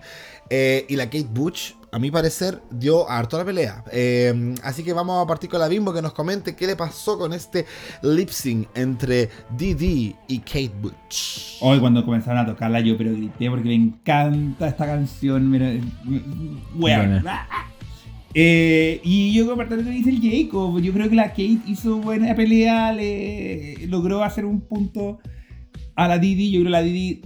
Eh, y la Kate Butch, a mi parecer, dio harto la pelea. Eh, así que vamos a partir con la Bimbo que nos comente qué le pasó con este lip sync entre Didi y Kate Butch. Hoy cuando comenzaron a tocarla yo pero grité porque me encanta esta canción. Mira. Buena. Eh, y yo comparto lo que dice el Jacob. Yo creo que la Kate hizo buena pelea, le logró hacer un punto a la Didi. Yo creo que la Didi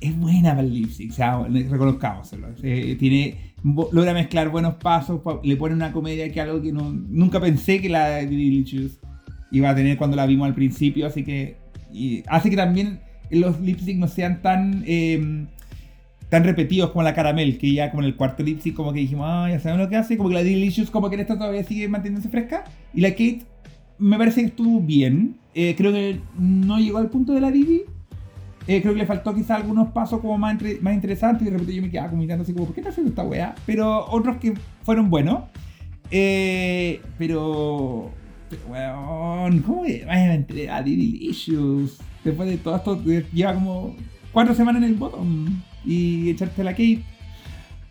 es buena para el lip sync, o sea, reconozcámoselo. Eh, tiene, logra mezclar buenos pasos, pa- le pone una comedia que algo que nunca pensé que la Didi Licious iba a tener cuando la vimos al principio, así que hace que también los lip sync no sean tan eh, tan repetidos como la Caramel, que ya como en el cuarto lip sync como que dijimos, ah, ya sabemos lo que hace, como que la Delicious como que esta todavía sigue manteniéndose fresca, y la Kate me parece que estuvo bien, Eh, creo que no llegó al punto de la Didi, Eh, creo que le faltó quizá algunos pasos como más, entre- más interesantes y de repente yo me quedaba como mirando así como, ¿por qué está haciendo esta weá? Pero otros que fueron buenos. Eh, pero, pero weón, ¿cómo que vas a meter a Didi Delicious? Después de todo esto, lleva como cuatro semanas en el bottom y echarte la Kate.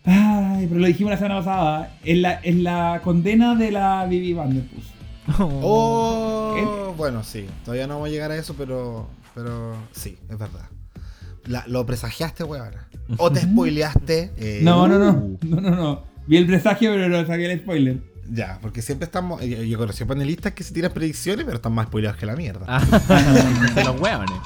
Ay, pero lo dijimos la semana pasada. Es la, es la condena de la Bibi Vanderpuss. Oh, bueno, sí. Todavía no vamos a llegar a eso, pero, pero sí, es verdad. La- lo presagiaste, weón. O te spoileaste. eh, No, no, Uh. no. No, no, no. Vi el presagio, pero no sabía el spoiler. Ya, porque siempre estamos. Yo, yo conocí panelistas que se tiran predicciones, pero están más spoileados que la mierda. Ah, de los hueones.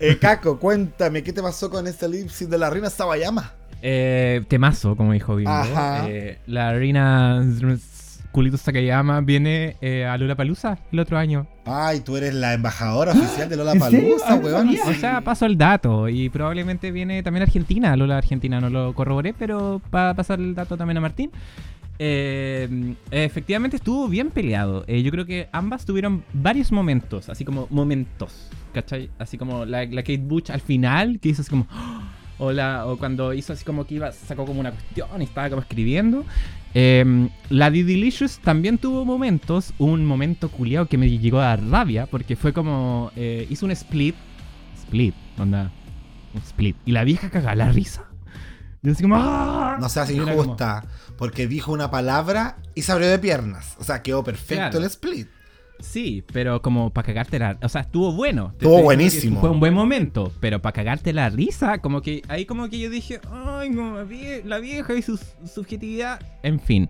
Eh, Caco, cuéntame, ¿qué te pasó con este lip sync de la reina Sawayama? Eh, temazo, como dijo Bimbo. Ajá. Eh, la reina Kulito Sakayama viene eh, a Lula Palusa el otro año. Ay, tú eres la embajadora oficial de Lola. Palusa, no weón. O sea, paso el dato y probablemente viene también Argentina, Lola Argentina, no lo corroboré, pero para pasar el dato también a Martín. Eh, efectivamente estuvo bien peleado. Eh, yo creo que ambas tuvieron varios momentos, así como momentos, ¿cachai? Así como la, la Kate Bush al final, que hizo así como... ¡oh! O, la- o cuando hizo así como que iba, sacó como una cuestión y estaba como escribiendo. Eh, la Didi Delicious también tuvo momentos, un momento culiado que me llegó a dar rabia, porque fue como, eh, hizo un split, split, onda, un split, y la vieja caga la risa. Yo así como, ¡ah! No seas era como- injusta, porque dijo una palabra y se abrió de piernas. O sea, quedó perfecto Claro. el split. Sí, pero como para cagarte la... O sea, estuvo bueno. Estuvo buenísimo. Fue un buen momento, pero para cagarte la risa, como que ahí como que yo dije, ay, no, la vie- la vieja y su subjetividad. En fin.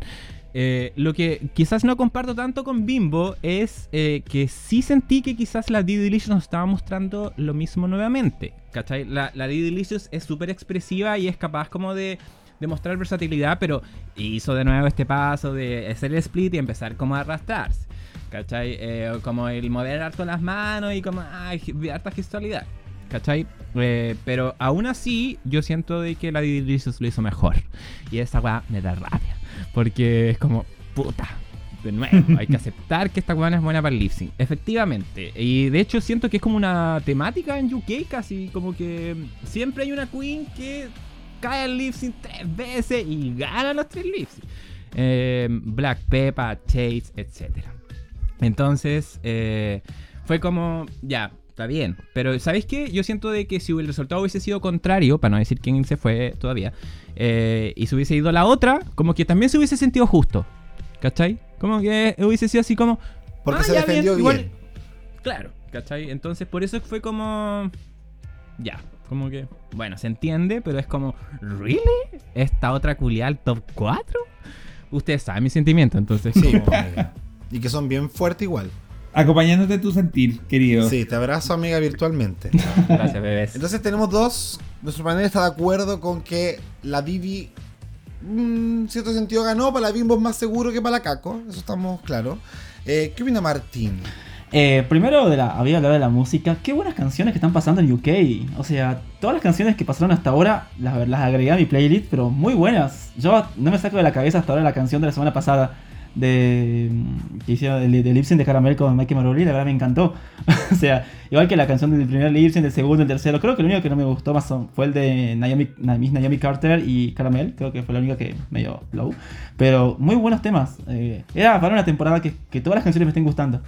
Eh, lo que quizás no comparto tanto con Bimbo es eh, que sí sentí que quizás la Didi Delicious nos estaba mostrando lo mismo nuevamente. ¿Cachai? La, la Didi Delicious es súper expresiva y es capaz como de, de mostrar versatilidad, pero hizo de nuevo este paso de hacer el split y empezar como a arrastrarse. ¿Cachai? Eh, como el mover harto las manos y como gi- harta gestualidad. ¿Cachai? Eh, pero aún así, yo siento de que la Delicious lo hizo mejor. Y esa weá me da rabia. Porque es como, puta. De nuevo, hay que aceptar que esta weá no es buena para el lip sync. Efectivamente. Y de hecho siento que es como una temática en UK casi. Como que siempre hay una queen que cae al lip sync tres veces y gana los tres lip sync. Eh, Black Peppa, Chase, etcétera. Entonces, eh, fue como, ya, está bien. Pero, ¿sabéis qué? Yo siento de que si el resultado hubiese sido contrario, para no decir quién se fue todavía, eh, y se hubiese ido la otra, como que también se hubiese sentido justo. ¿Cachai? Como que hubiese sido así como... Porque "Ah, se defendió bien. igual". Claro, ¿cachai? Entonces, por eso fue como... Ya, como que... Bueno, se entiende, pero es como... ¿Really? ¿Esta otra culial top 4? Ustedes saben mi sentimiento, entonces... Sí, como-. Y que son bien fuertes igual. Acompañándote tu sentir, querido. Sí, te abrazo, amiga, virtualmente. Gracias, bebés. Entonces tenemos dos. Nuestro panel está de acuerdo con que la Vivi, mm, en cierto sentido, ganó. Para la Bimbo es más seguro que para la Caco. Eso estamos claros. Eh, ¿Qué opina Martín? Eh, primero de la, había hablado de la música. Qué buenas canciones que están pasando en UK. O sea, todas las canciones que pasaron hasta ahora las, las agregué a mi playlist, pero muy buenas. Yo no me saco de la cabeza hasta ahora la canción de la semana pasada de mm, que hicieron del de lip sync de Caramel con Mikey Maroli, la verdad me encantó. o sea, igual que la canción del primer sync, del segundo, el tercero. Creo que lo único que no me gustó más fue el de Naomi, Naomi Carter y Caramel. Creo que fue la única que medio low. Pero muy buenos temas. Eh, era para una temporada que, que todas las canciones me estén gustando.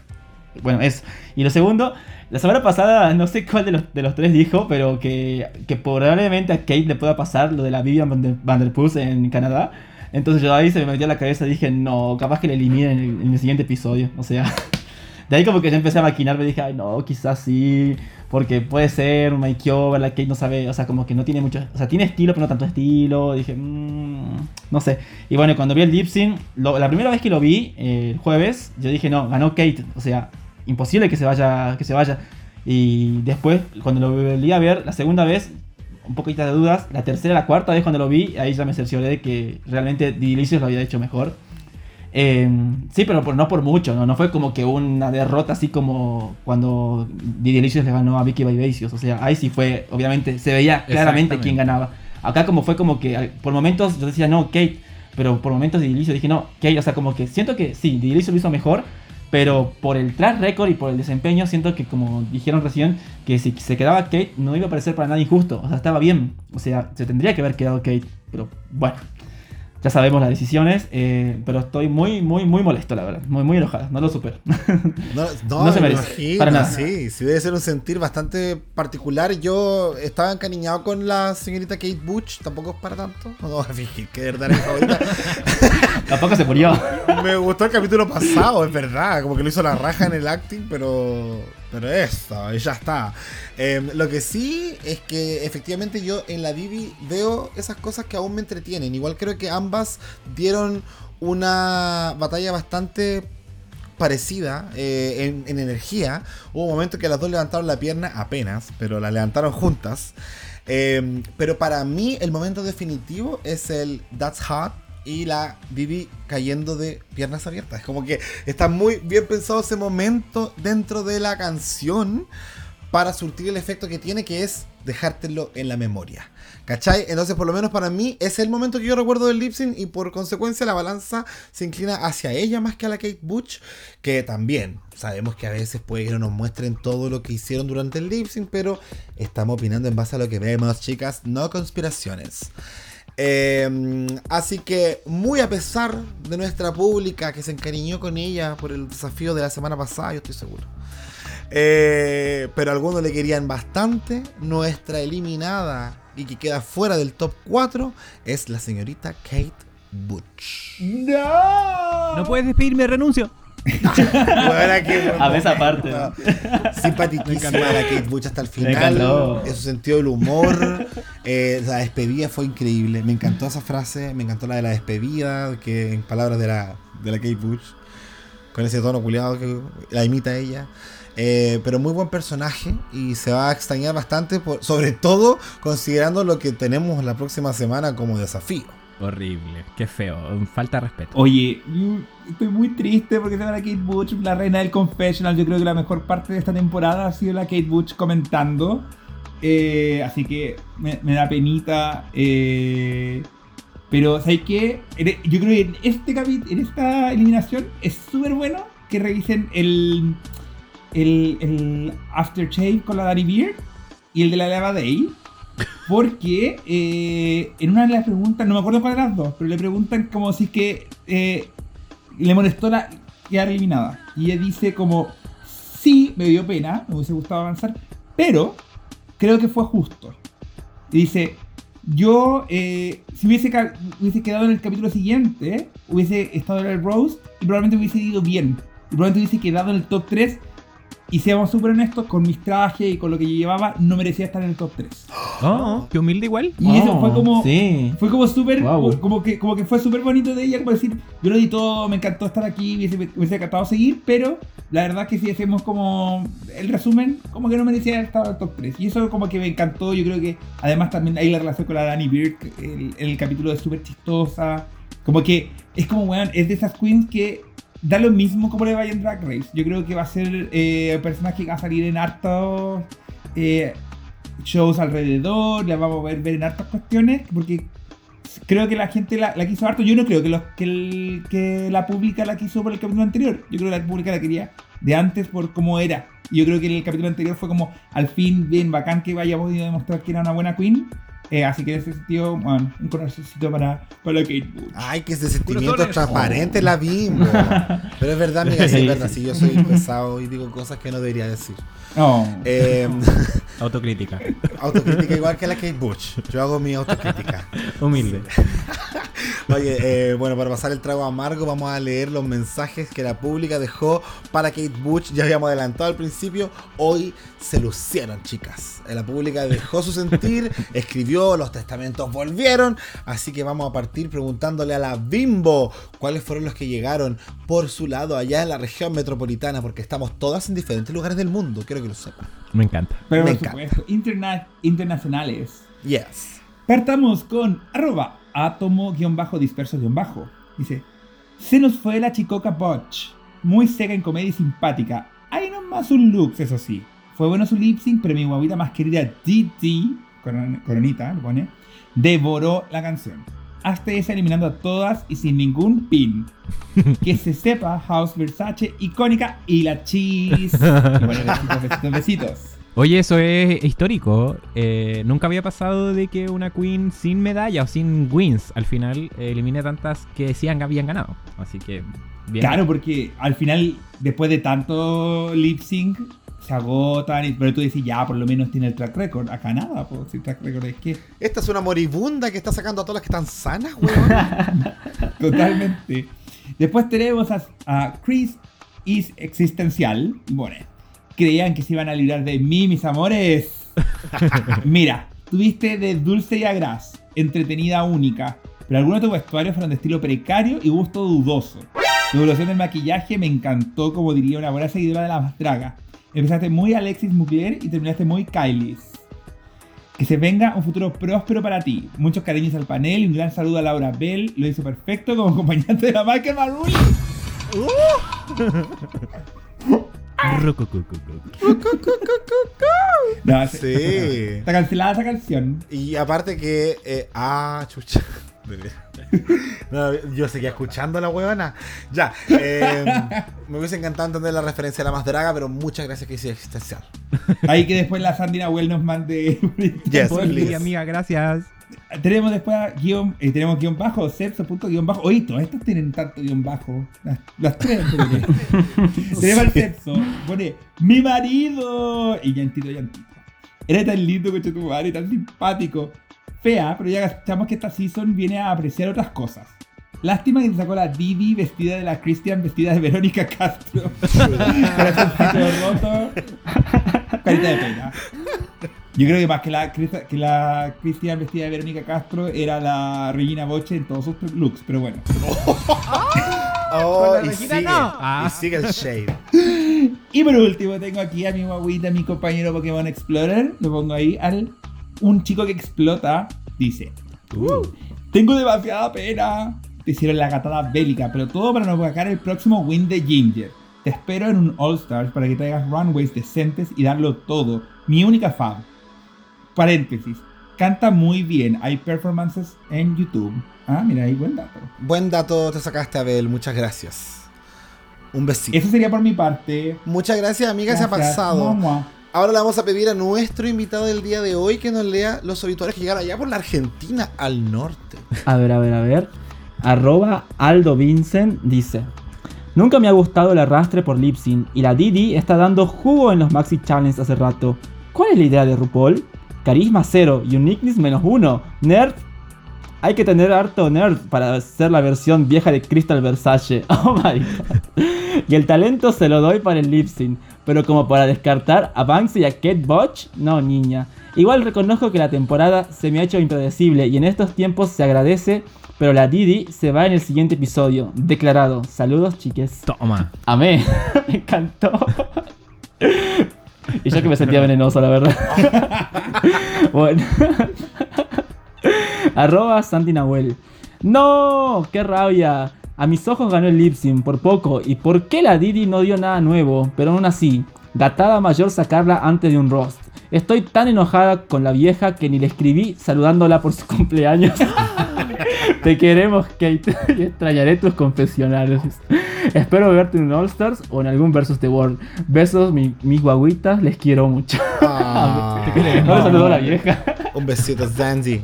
Bueno, eso. Y lo segundo, la semana pasada, no sé cuál de los, de los tres dijo, pero que, que probablemente a Kate le pueda pasar lo de la Vivian Van der, Van der Puss en Canadá. Entonces yo ahí se me metió la cabeza y dije, no, capaz que le eliminen en el, en el siguiente episodio. O sea, de ahí como que ya empecé a maquinar, me dije, ay, no, quizás sí, porque puede ser un makeover, la Kate no sabe, o sea, como que no tiene mucho, o sea, tiene estilo, pero no tanto estilo. Dije, mmm, no sé. Y bueno, cuando vi el lip la primera vez que lo vi, eh, el jueves, yo dije, no, ganó Kate. O sea, imposible que se vaya, que se vaya. Y después, cuando lo volví a ver, la segunda vez, un poquito de dudas. La tercera, la cuarta vez cuando lo vi, ahí ya me cercioré de que realmente Delicious lo había hecho mejor. Eh, sí, pero por- no por mucho, ¿no? No fue como que una derrota así como cuando Delicious le ganó a Vicky Vivacious. O sea, ahí sí fue, obviamente, se veía claramente quién ganaba. Acá como fue como que por momentos yo decía, no, Kate. Pero por momentos Delicious dije, no, Kate. O sea, como que siento que sí, Delicious lo hizo mejor. Pero por el track record y por el desempeño, siento que como dijeron recién, que si se quedaba Kate no iba a parecer para nada injusto. O sea, estaba bien. O sea, se tendría que haber quedado Kate. Pero bueno, ya sabemos las decisiones. eh, pero estoy muy, muy, muy molesto, la verdad. Muy, muy enojada. No lo supero. No, no, No se me merece, imagino, para nada. Sí, sí debe ser un sentir bastante particular. Yo estaba encariñado con la señorita Kate Butch, tampoco es para tanto. No a fingir que de verdad era mi favorita. Tampoco se murió. Me gustó el capítulo pasado, es verdad. Como que lo hizo la raja en el acting, pero. Pero eso, ya está. Eh, lo que sí es que efectivamente yo en la Vivi veo esas cosas que aún me entretienen. Igual creo que ambas dieron una batalla bastante parecida eh, en, en energía. Hubo un momento que las dos levantaron la pierna apenas, pero la levantaron juntas. Eh, pero para mí el momento definitivo es el That's Hot y la Vivi cayendo de piernas abiertas. Es como que está muy bien pensado ese momento dentro de la canción para surtir el efecto que tiene, que es dejártelo en la memoria. ¿Cachai? Entonces, por lo menos para mí, es el momento que yo recuerdo del lip sync y por consecuencia la balanza se inclina hacia ella más que a la Kate Butch, que también sabemos que a veces puede que no nos muestren todo lo que hicieron durante el lip sync, pero estamos opinando en base a lo que vemos, chicas, no conspiraciones. Eh, así que muy a pesar de nuestra pública que se encariñó con ella por el desafío de la semana pasada, yo estoy seguro. Eh, pero algunos le querían bastante. Nuestra eliminada y que queda fuera del top 4 es la señorita Kate Butch. ¡No! No puedes despedirme, renuncio. A esa momento. parte. Simpaticísima la Kate Butch hasta el final. En su sentido del humor. Eh, la despedida fue increíble. Me encantó esa frase. Me encantó la de la despedida. Que en palabras de la, de la Kate Butch. Con ese tono culiado que la imita ella. Eh, pero muy buen personaje y se va a extrañar bastante, por- sobre todo considerando lo que tenemos la próxima semana como desafío. Horrible, qué feo, falta de respeto. Oye, yo estoy muy triste porque se va Kate Butch, la reina del confessional. Yo creo que la mejor parte de esta temporada ha sido la Kate Butch comentando. Eh, así que me, da penita. eh, pero, ¿sabes qué? En- Yo creo que en, este capi- en esta eliminación es súper bueno que revisen el, el, el Aftershave con la Daddy Beard y el de la Lava Day. Porque eh, en una de las preguntas, no me acuerdo cuál de las dos, pero le preguntan como si es que eh, le molestó la quedar eliminada. Y ella dice como, sí, me dio pena, me hubiese gustado avanzar, pero creo que fue justo. Y dice, yo, eh, si hubiese, hubiese quedado en el capítulo siguiente, hubiese estado en el Rose y probablemente hubiese ido bien. Y probablemente hubiese quedado en el top 3. Y seamos súper honestos, con mis trajes y con lo que yo llevaba, no merecía estar en el top 3. Oh, qué humilde igual. Y eso fue como, Sí. fue como súper, Wow. como, que, como que fue súper bonito de ella, como decir, yo lo di todo, me encantó estar aquí, me hubiese, encantado seguir, pero la verdad que si hacemos como el resumen, como que no merecía estado en el top 3. Y eso como que me encantó, yo creo que además también hay la relación con la Dani Bird, el, el capítulo es súper chistosa, como que es como, weón, es de esas queens que da lo mismo como le vaya en Drag Race. Yo creo que va a ser eh, el personaje que va a salir en hartos... eh, shows alrededor, la vamos a ver, ver en hartas cuestiones, porque creo que la gente la, la quiso harto. Yo no creo que, los, que, el- que la pública la quiso por el capítulo anterior. Yo creo que la pública la quería de antes por cómo era. Y yo creo que el capítulo anterior fue como al fin bien bacán que vaya podido demostrar que era una buena queen. Eh, así que en ese sentido, bueno, un corazoncito para, para Kate Bush. Ay, que ese sentimiento transparente la bimbo. Pero es verdad, amiga, sí, es verdad. Si yo soy pesado y digo cosas que no debería decir. No. Eh, Autocrítica. autocrítica igual que la Kate Bush. Yo hago mi autocrítica. Humilde. Oye, eh, bueno, para pasar el trago amargo, vamos a leer los mensajes que la pública dejó para Kate Bush. Ya habíamos adelantado al principio. Hoy se lucieron, chicas. La pública dejó su sentir, escribió, los testamentos volvieron. Así que vamos a partir preguntándole a la Bimbo cuáles fueron los que llegaron por su lado allá en la región metropolitana, porque estamos todas en diferentes lugares del mundo. Quiero que lo sepan. Me encanta. Pero me por encanta. supuesto, interna- internacionales. Yes. Partamos con arroba átomo-disperso-bajo. Dice, se nos fue la chicoca Botch. Muy seca en comedia y simpática. Hay nomás un looks, eso sí. Fue bueno su lip sync, pero mi guavita más querida coron- coronita, lo pone, devoró la canción. Hasta esa eliminando a todas y sin ningún pin. Que se sepa, House Versace, icónica y la cheese. Y bueno, besitos, besitos, besitos. Oye, eso es histórico. Eh, nunca había pasado de que una queen sin medalla o sin wins al final eh, elimine tantas que decían que habían ganado. Así que, bien. Claro, porque al final, después de tanto lip sync, se agotan. y- Pero tú dices, ya, por lo menos tiene el track record. Acá nada, pues si track record es que. Esta es una moribunda que está sacando a todas las que están sanas, weón. Totalmente. Después tenemos a, a Chris is existencial. Bueno, creían que se iban a librar de mí, mis amores. Mira, tuviste de dulce y a gras, entretenida única. Pero algunos de tus vestuarios fueron de estilo precario y gusto dudoso. Tu evolución del maquillaje me encantó, como diría una buena seguidora de la draga. Empezaste muy Alexis Mugler y terminaste muy Kylie's. Que se venga un futuro próspero para ti. Muchos cariños al panel y un gran saludo a Laura Bell. Lo hizo perfecto como acompañante de la Michael Maroon. No, Sí. Está cancelada esa canción. Y aparte que. eh, ah, chucha. No, yo seguía escuchando la huevona. Ya. eh, me hubiese encantado entender la referencia a la más draga, pero muchas gracias que hice existencial. Ahí que después la Sandy Nahuel nos mande. Yes, please. amiga, gracias. Tenemos después a guion, eh, tenemos guion bajo, sepso punto guion bajo. Oye, todas estas tienen tanto guion bajo. Las, las tres. que. tenemos al sepso. Pone, mi marido. Y llantito, llantito. Era tan lindo, coche tu madre, tan simpático. Fea, pero ya cachamos que esta season viene a apreciar otras cosas. Lástima que se sacó la Didi vestida de la Christian vestida de Verónica Castro. Roto. Carita de pena. Yo creo que más que la, que la Cristian vestida de Verónica Castro era la Regina Boche en todos sus looks, pero bueno. Oh, y Regina sigue. no. Ah. Y sigue el shade. Y por último tengo aquí a mi guaguita, mi compañero Pokémon Explorer. Lo pongo ahí al un chico que explota. Dice, tengo demasiada pena. Te hicieron la gatada bélica, pero todo para no opacar el próximo win de Ginger. Te espero en un All Stars para que traigas runways decentes y darlo todo. Mi única fan. Paréntesis. Canta muy bien. Hay performances en YouTube. Ah, mira, ahí buen dato. Buen dato te sacaste, Abel. Muchas gracias. Un besito. Eso sería por mi parte. Muchas gracias, amiga. Se ha pasado. Ahora le vamos a pedir a nuestro invitado del día de hoy que nos lea los obituarios que llegaron allá por la Argentina al norte. A ver, a ver, a ver. Arroba Aldo Vincent dice. Nunca me ha gustado el arrastre por Lipsyn y la Didi está dando jugo en los Maxi Challenge hace rato. ¿Cuál es la idea de RuPaul? Carisma cero, uniqueness menos uno, nerd. Hay que tener harto nerd para hacer la versión vieja de Crystal Versace. Oh my god. Y el talento se lo doy para el lip pero como para descartar a Banksy y a Kate Botch, no niña. Igual reconozco que la temporada se me ha hecho impredecible y en estos tiempos se agradece, pero la Didi se va en el siguiente episodio. Declarado. Saludos, chiques. Toma. Amé. me encantó. y yo que me sentía venenoso, la verdad. bueno. Arroba Santi Nahuel. ¡No! ¡Qué rabia! A mis ojos ganó el Lipsin por poco. ¿Y por qué la Didi no dio nada nuevo? Pero aún así, gatada mayor sacarla antes de un roast. Estoy tan enojada con la vieja que ni le escribí saludándola por su cumpleaños. Te queremos, Kate, y extrañaré tus confesionales. Espero verte en un All Stars o en algún Versus The World. Besos, mi- mis guaguitas, les quiero mucho. Ah, No me saludó la vieja. un besito, Zandy.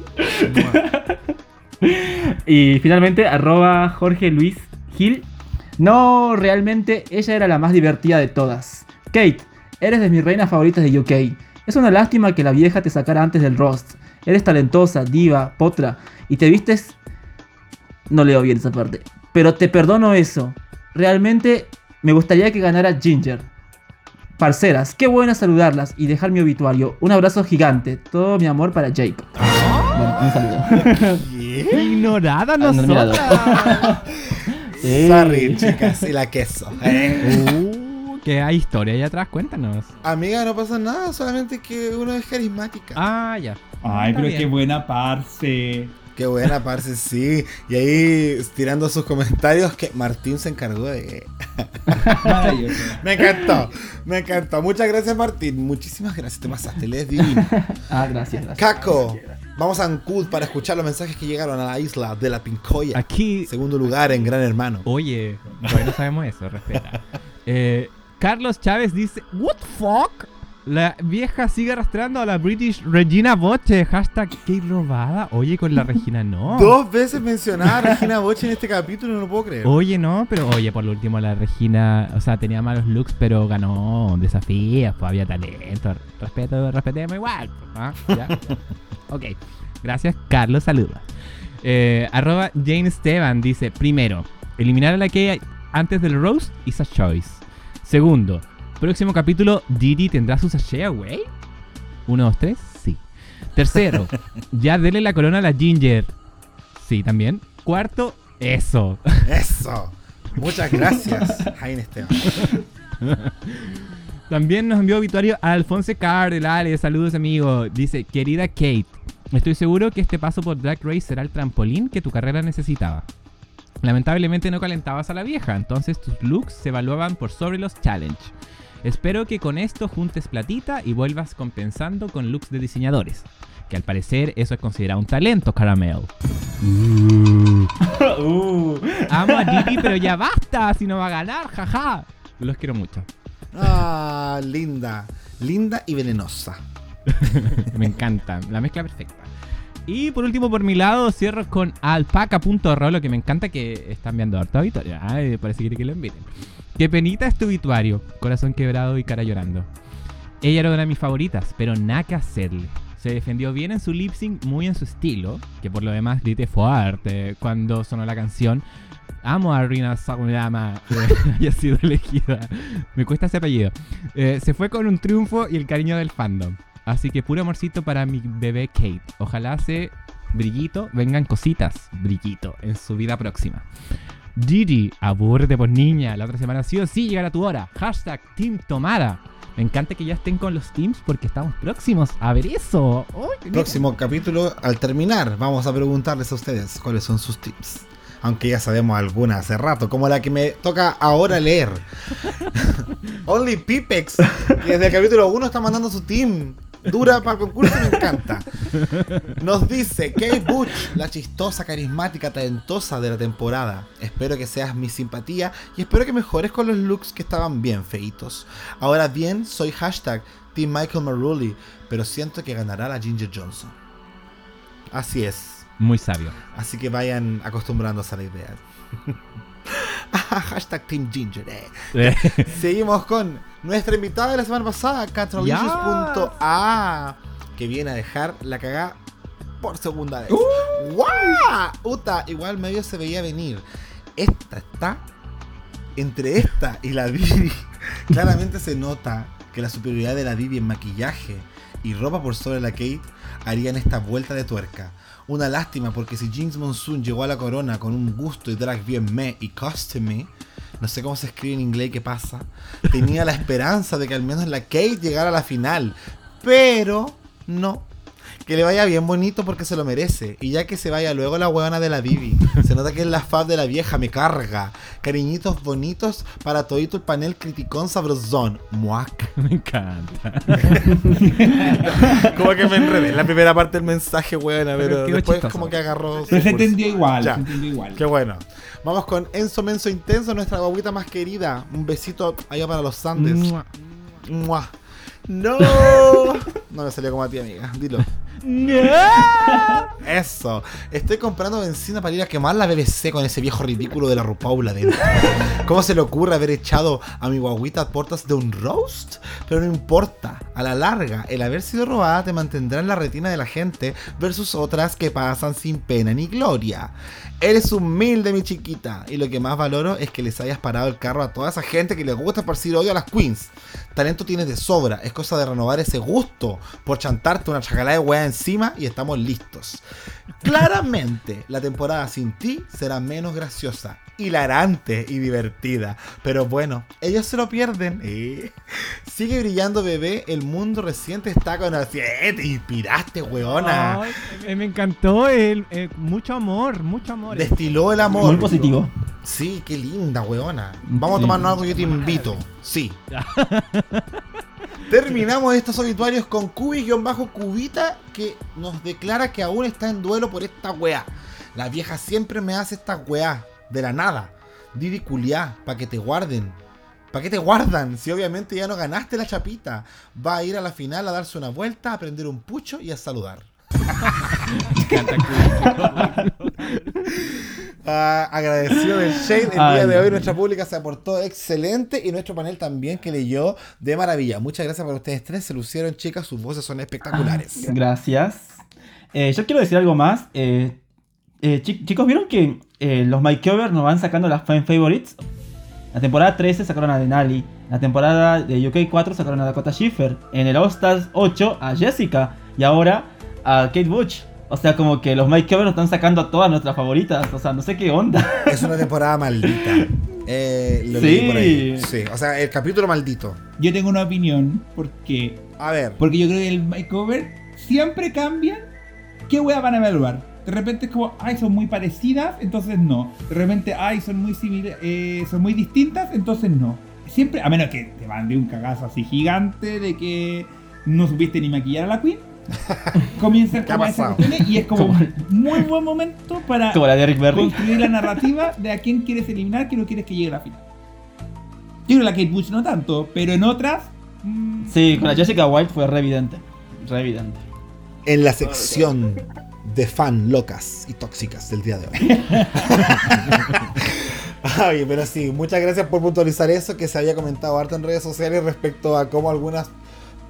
Y finalmente, arroba Jorge Luis Gil. No, realmente ella era la más divertida de todas. Kate, eres de mis reinas favoritas de UK. Es una lástima que la vieja te sacara antes del roast. Eres talentosa, diva, potra, y te vistes... No leo bien esa parte. Pero te perdono eso. Realmente me gustaría que ganara Ginger. Parceras, qué bueno saludarlas y dejar mi obituario. Un abrazo gigante. Todo mi amor para Jacob. Bueno, un saludo. Ignorada. Sí. Sorry, chicas, y la queso. Eh. uh, que hay historia ahí atrás, cuéntanos. Amiga, no pasa nada, solamente que uno es carismática. Ah, ya. Ay, Está pero bien. qué buena parce. Qué buena, parce, sí. Y ahí, tirando sus comentarios, que Martín se encargó de... Me encantó, me encantó. Muchas gracias, Martín. Muchísimas gracias, te pasaste, divino. Ah, gracias, gracias. Caco, vamos a Ancud para escuchar los mensajes que llegaron a la isla de la Pincoya. Aquí. Segundo lugar en Gran Hermano. Oye, bueno, sabemos eso, respeta. Eh, Carlos Chávez dice: ¿What fuck? La vieja sigue arrastrando a la British Regina Boche. Hashtag que robada. Oye, con la Regina no. Dos veces mencionada a Regina Boche en este capítulo, no lo puedo creer. Oye, no, pero oye, por lo último la Regina, o sea, tenía malos looks, pero ganó desafíos, pues había talento. Respeto, respetemos igual. pues, ¿ah? Ya. Ok, gracias, Carlos, saludos. Eh, arroba Jane Esteban dice, primero, eliminar a la que antes del roast is a choice. Segundo, próximo capítulo, Didi tendrá su sachet away. Uno, dos, tres, sí. Tercero, ya dele la corona a la Ginger. Sí, también. Cuarto, eso. Eso. Muchas gracias, Jaime Esteban. También nos envió obituario a Alfonso Cardelales. Saludos, amigo. Dice, querida Kate, estoy seguro que este paso por Drag Race será el trampolín que tu carrera necesitaba. Lamentablemente no calentabas a la vieja, entonces tus looks se evaluaban por sobre los challenge. Espero que con esto juntes platita y vuelvas compensando con looks de diseñadores. Que al parecer eso es considerado un talento, Caramel. Uh. Amo a Didi, pero ya basta, si no va a ganar, jaja. Los quiero mucho. Ah, linda. Linda y venenosa. Me encanta, la mezcla perfecta. Y por último, por mi lado, cierro con alpaca.rolo, que me encanta que están viendo harta victoria. Ay, parece que quiere que lo inviten. Qué penita es tu obituario, corazón quebrado y cara llorando. Ella era una de mis favoritas, pero nada que hacerle. Se defendió bien en su lip sync, muy en su estilo, que por lo demás grité fuerte cuando sonó la canción. Amo a Rina Sawayama que haya sido elegida. Me cuesta ese apellido. Eh, se fue con un triunfo y el cariño del fandom. Así que puro amorcito para mi bebé Kate. Ojalá se brillito, vengan cositas, brillito, en su vida próxima. Gigi, abúrrete por niña. La otra semana sí o sí llegará tu hora. Hashtag Team Tomada. Me encanta que ya estén con los teams porque estamos próximos a ver eso. ¡Ay, qué Próximo capítulo, al terminar, vamos a preguntarles a ustedes cuáles son sus tips. Aunque ya sabemos algunas hace rato, como la que me toca ahora leer. Only Pipex, que desde el capítulo 1 está mandando su team. Dura para el concurso, me encanta. Nos dice Kate Butch, la chistosa, carismática, talentosa de la temporada. Espero que seas mi simpatía y espero que mejores con los looks que estaban bien feitos. Ahora bien, soy hashtag Team Michael pero siento que ganará la Ginger Johnson. Así es. Muy sabio. Así que vayan acostumbrándose a la idea. Ah, Hashtag Team Ginger. eh. Seguimos con nuestra invitada de la semana pasada, Catrolicious.a, que viene a dejar la cagada por segunda vez. ¡Guau! Uta, igual medio se veía venir. Esta está entre esta y la Vivi. Claramente se nota que la superioridad de la Vivi en maquillaje y ropa por sobre la Kate harían esta vuelta de tuerca. Una lástima porque si Jinx Monsoon llegó a la corona con un gusto y drag bien me y costume, no sé cómo se escribe en inglés, qué pasa, tenía la esperanza de que al menos la Kate llegara a la final. Pero no. Que le vaya bien bonito porque se lo merece. Y ya que se vaya luego la huevona de la Bibi. Se nota que es la fab de la vieja, me carga. Cariñitos bonitos para todito el panel criticón sabrosón. Muac. Me encanta. Como que me enredé en la primera parte del mensaje, huevona, Pero después chistoso. como que agarró. Pero se entendió igual, Ya. se entendió igual. Qué bueno. Vamos con Enzo Menso Intenso, nuestra guaguita más querida. Un besito allá para los Andes. Mua. Mua. No. No me salió como a ti, amiga. Dilo. Eso. Estoy comprando benzina para ir a quemar la BBC con ese viejo ridículo de la Rupaula dentro. ¿Cómo se le ocurre haber echado a mi guaguita a puertas de un roast? Pero no importa. A la larga, el haber sido robada te mantendrá en la retina de la gente versus otras que pasan sin pena ni gloria. Eres humilde, mi chiquita. Y lo que más valoro es que les hayas parado el carro a toda esa gente que les gusta esparcir odio a las queens. Talento tienes de sobra. Es cosa de renovar ese gusto por chantarte una chacalá de wea encima y estamos listos. Claramente, la temporada sin ti será menos graciosa, hilarante y divertida. Pero bueno, ellos se lo pierden. Sigue brillando, bebé. El mundo reciente está con el... Eh, Te inspiraste, weona. Me- encantó el, eh, mucho amor, mucho amor. Destiló el amor. Muy positivo. Sí, qué linda, weona. Vamos a tomarnos algo, yo te invito. Sí. Terminamos estos obituarios con Cubi-Cubita que nos declara que aún está en duelo por esta weá. La vieja siempre me hace esta weá, de la nada. Didi culiá, pa' que te guarden. ¿Para qué te guardan? Si obviamente ya no ganaste la chapita. Va a ir a la final a darse una vuelta, a prender un pucho y a saludar. Ah, agradecido del Shade. El día Ay, de hoy nuestra pública se aportó excelente y nuestro panel también que leyó de maravilla. Muchas gracias para ustedes tres. Se lucieron, chicas. Sus voces son espectaculares. Gracias. Eh, yo quiero decir algo más. Eh, eh, chi- chicos, ¿vieron que eh, los makeovers nos van sacando las fan favorites? La temporada 13 sacaron a Denali. La temporada de UK 4 sacaron a Dakota Schiffer. En el All Stars 8 a Jessica. Y ahora a Kate Butch. O sea, como que los makeovers nos están sacando a todas nuestras favoritas. O sea, no sé qué onda. Es una temporada maldita. Eh, lo Sí. leí por ahí. Sí, o sea, el capítulo maldito. Yo tengo una opinión, porque A ver, Porque yo creo que el makeover siempre cambian. ¿Qué wea van a evaluar? De repente es como, ay, son muy parecidas, entonces no. De repente, ay, son muy similares, son muy distintas, entonces no. Siempre, a menos que te mande un cagazo así gigante de que no supiste ni maquillar a la Queen. Comienzan ¿Qué ha como esas pasado? cuestiones y es como muy buen momento para Como la de construir la narrativa de a quién quieres eliminar, que no quieres que llegue a la final. Yo creo que la Kate Bush no tanto, pero en otras. mm, Sí, con la Jessica White fue re evidente. Re evidente. en la sección de fan locas y tóxicas del día de hoy. Ay, pero sí, muchas gracias por puntualizar eso que se había comentado harto en redes sociales respecto a cómo algunas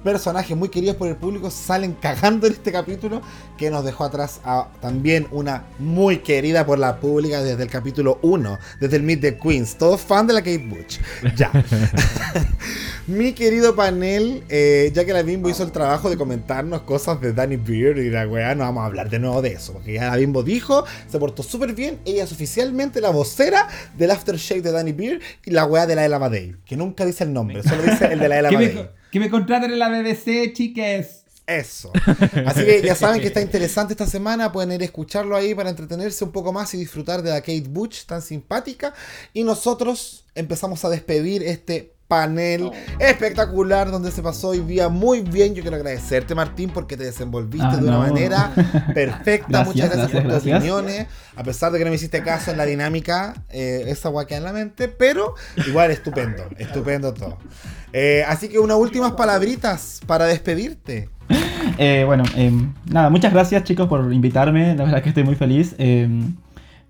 personajes muy queridos por el público salen cagando en este capítulo que nos dejó atrás a también una muy querida por la pública desde el capítulo 1, desde el Meet the Queens, todos fan de la Kate Butch. Ya. Mi querido panel, eh, ya que la Bimbo hizo el trabajo de comentarnos cosas de Danny Beard y la weá, no vamos a hablar de nuevo de eso, porque ya la Bimbo dijo, se portó súper bien, ella es oficialmente la vocera del aftershave de Danny Beard y la weá de la Ella Madei, que nunca dice el nombre, solo dice el de la Ella Madei. Que me contraten en la BBC, chiques. Eso. Así que ya saben que está interesante esta semana. Pueden ir a escucharlo ahí para entretenerse un poco más y disfrutar de la Kate Butch tan simpática. Y nosotros empezamos a despedir este panel espectacular donde se pasó hoy día muy bien. Yo quiero agradecerte, Martín, porque te desenvolviste Ah, de una no. manera perfecta. Gracias, Muchas gracias, por tus gracias. opiniones. A pesar de que no me hiciste caso en la dinámica, eh, esa guaca en la mente, pero igual estupendo, estupendo todo. Eh, así que unas últimas palabritas para despedirte. Eh, bueno, eh, nada, muchas gracias chicos por invitarme. La verdad que estoy muy feliz.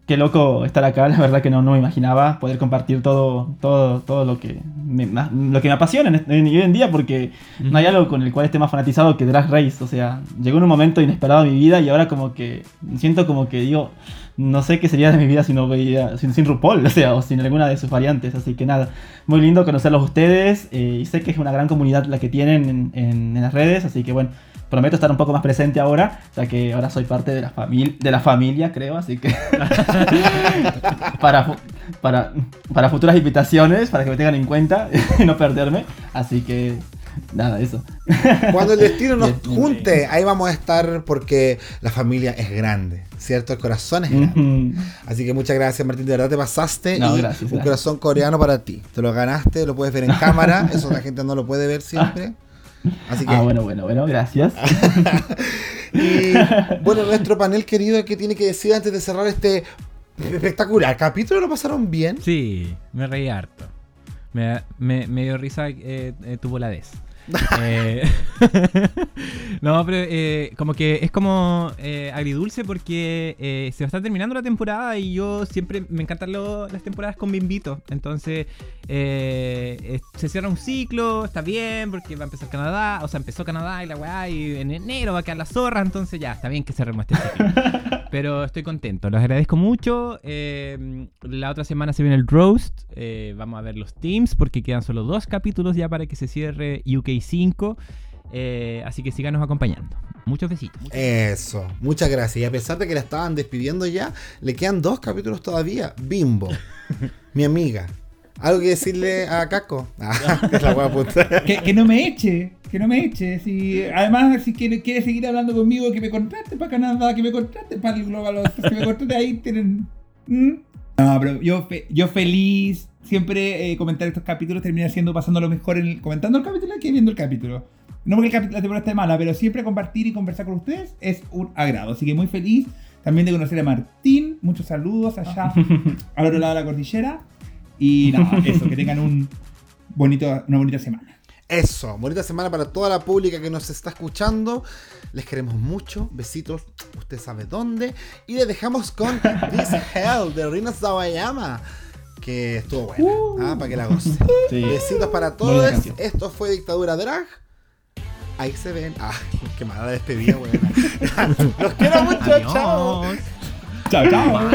Qué loco estar acá. La verdad que no, no me imaginaba poder compartir todo, todo, todo lo que me, lo que me apasiona en, en- hoy en día porque no hay algo con el cual esté más fanatizado que Drag Race. O sea, llegó en un momento inesperado en mi vida y ahora como que siento como que digo, no sé qué sería de mi vida si no veía, sin, sin RuPaul, o sea, o sin alguna de sus variantes. Así que nada, muy lindo conocerlos a ustedes eh, y sé que es una gran comunidad la que tienen en, en- en las redes, así que bueno, prometo estar un poco más presente ahora, ya que ahora soy parte de la, familia de la familia, creo, así que para, para, para futuras invitaciones, para que me tengan en cuenta y no perderme, así que nada, eso. Cuando el destino nos junte, ahí vamos a estar porque la familia es grande, ¿cierto? El corazón es grande. Así que muchas gracias, Martín. De verdad te pasaste. No, y gracias, un gracias. corazón coreano para ti. Te lo ganaste, lo puedes ver en cámara. Eso la gente no lo puede ver siempre. Así que. Ah, bueno, bueno, bueno, gracias. Y bueno, nuestro panel querido, ¿qué tiene que decir antes de cerrar este espectacular capítulo? ¿Lo pasaron bien? Sí, me reí harto. Me, me, me dio risa eh, eh, tu voladez. Eh, no, pero eh, como que es como eh, agridulce porque eh, se va a estar terminando la temporada y yo siempre me encantan lo- las temporadas con Bimbito. Entonces se cierra un ciclo, está bien porque va a empezar Canadá, o sea, empezó Canadá y la weá, y en enero va a quedar la zorra, entonces ya, está bien que cerremos este ciclo. Pero estoy contento, los agradezco mucho. la otra semana se viene el roast. vamos a ver los teams porque quedan solo dos capítulos ya para que se cierre UK 5. eh, así que síganos acompañando. Muchos besitos. Eso, muchas gracias. Y a pesar de que la estaban despidiendo ya, le quedan dos capítulos todavía. Bimbo, mi amiga. ¿Algo que decirle a Caco? Ah, es la hueá puta. Que, que no me eche, que no me eche. Si, además, si quiere, quiere seguir hablando conmigo, que me contrate para Canadá, que me contrate para el Global que me contrate ahí. Tienen... ¿Mm? No, pero yo, fe- yo feliz. Siempre eh, comentar estos capítulos termina siendo pasando lo mejor en el, comentando el capítulo que viendo el capítulo. No porque el capi- la temporada esté mala, pero siempre compartir y conversar con ustedes es un agrado. Así que muy feliz también de conocer a Martín. Muchos saludos allá al otro lado de la cordillera. Y nada, eso, que tengan un bonito, una bonita semana. Eso, bonita semana para toda la pública que nos está escuchando. Les queremos mucho. Besitos, usted sabe dónde. Y les dejamos con This Hell de Rina Sawayama que estuvo buena. Uh, ah, para que la goce. Besitos para todos. Esto fue Dictadura Drag. Ahí se ven. Ah, qué mala despedida, weón. Los quiero mucho. Chao. Chao, chao.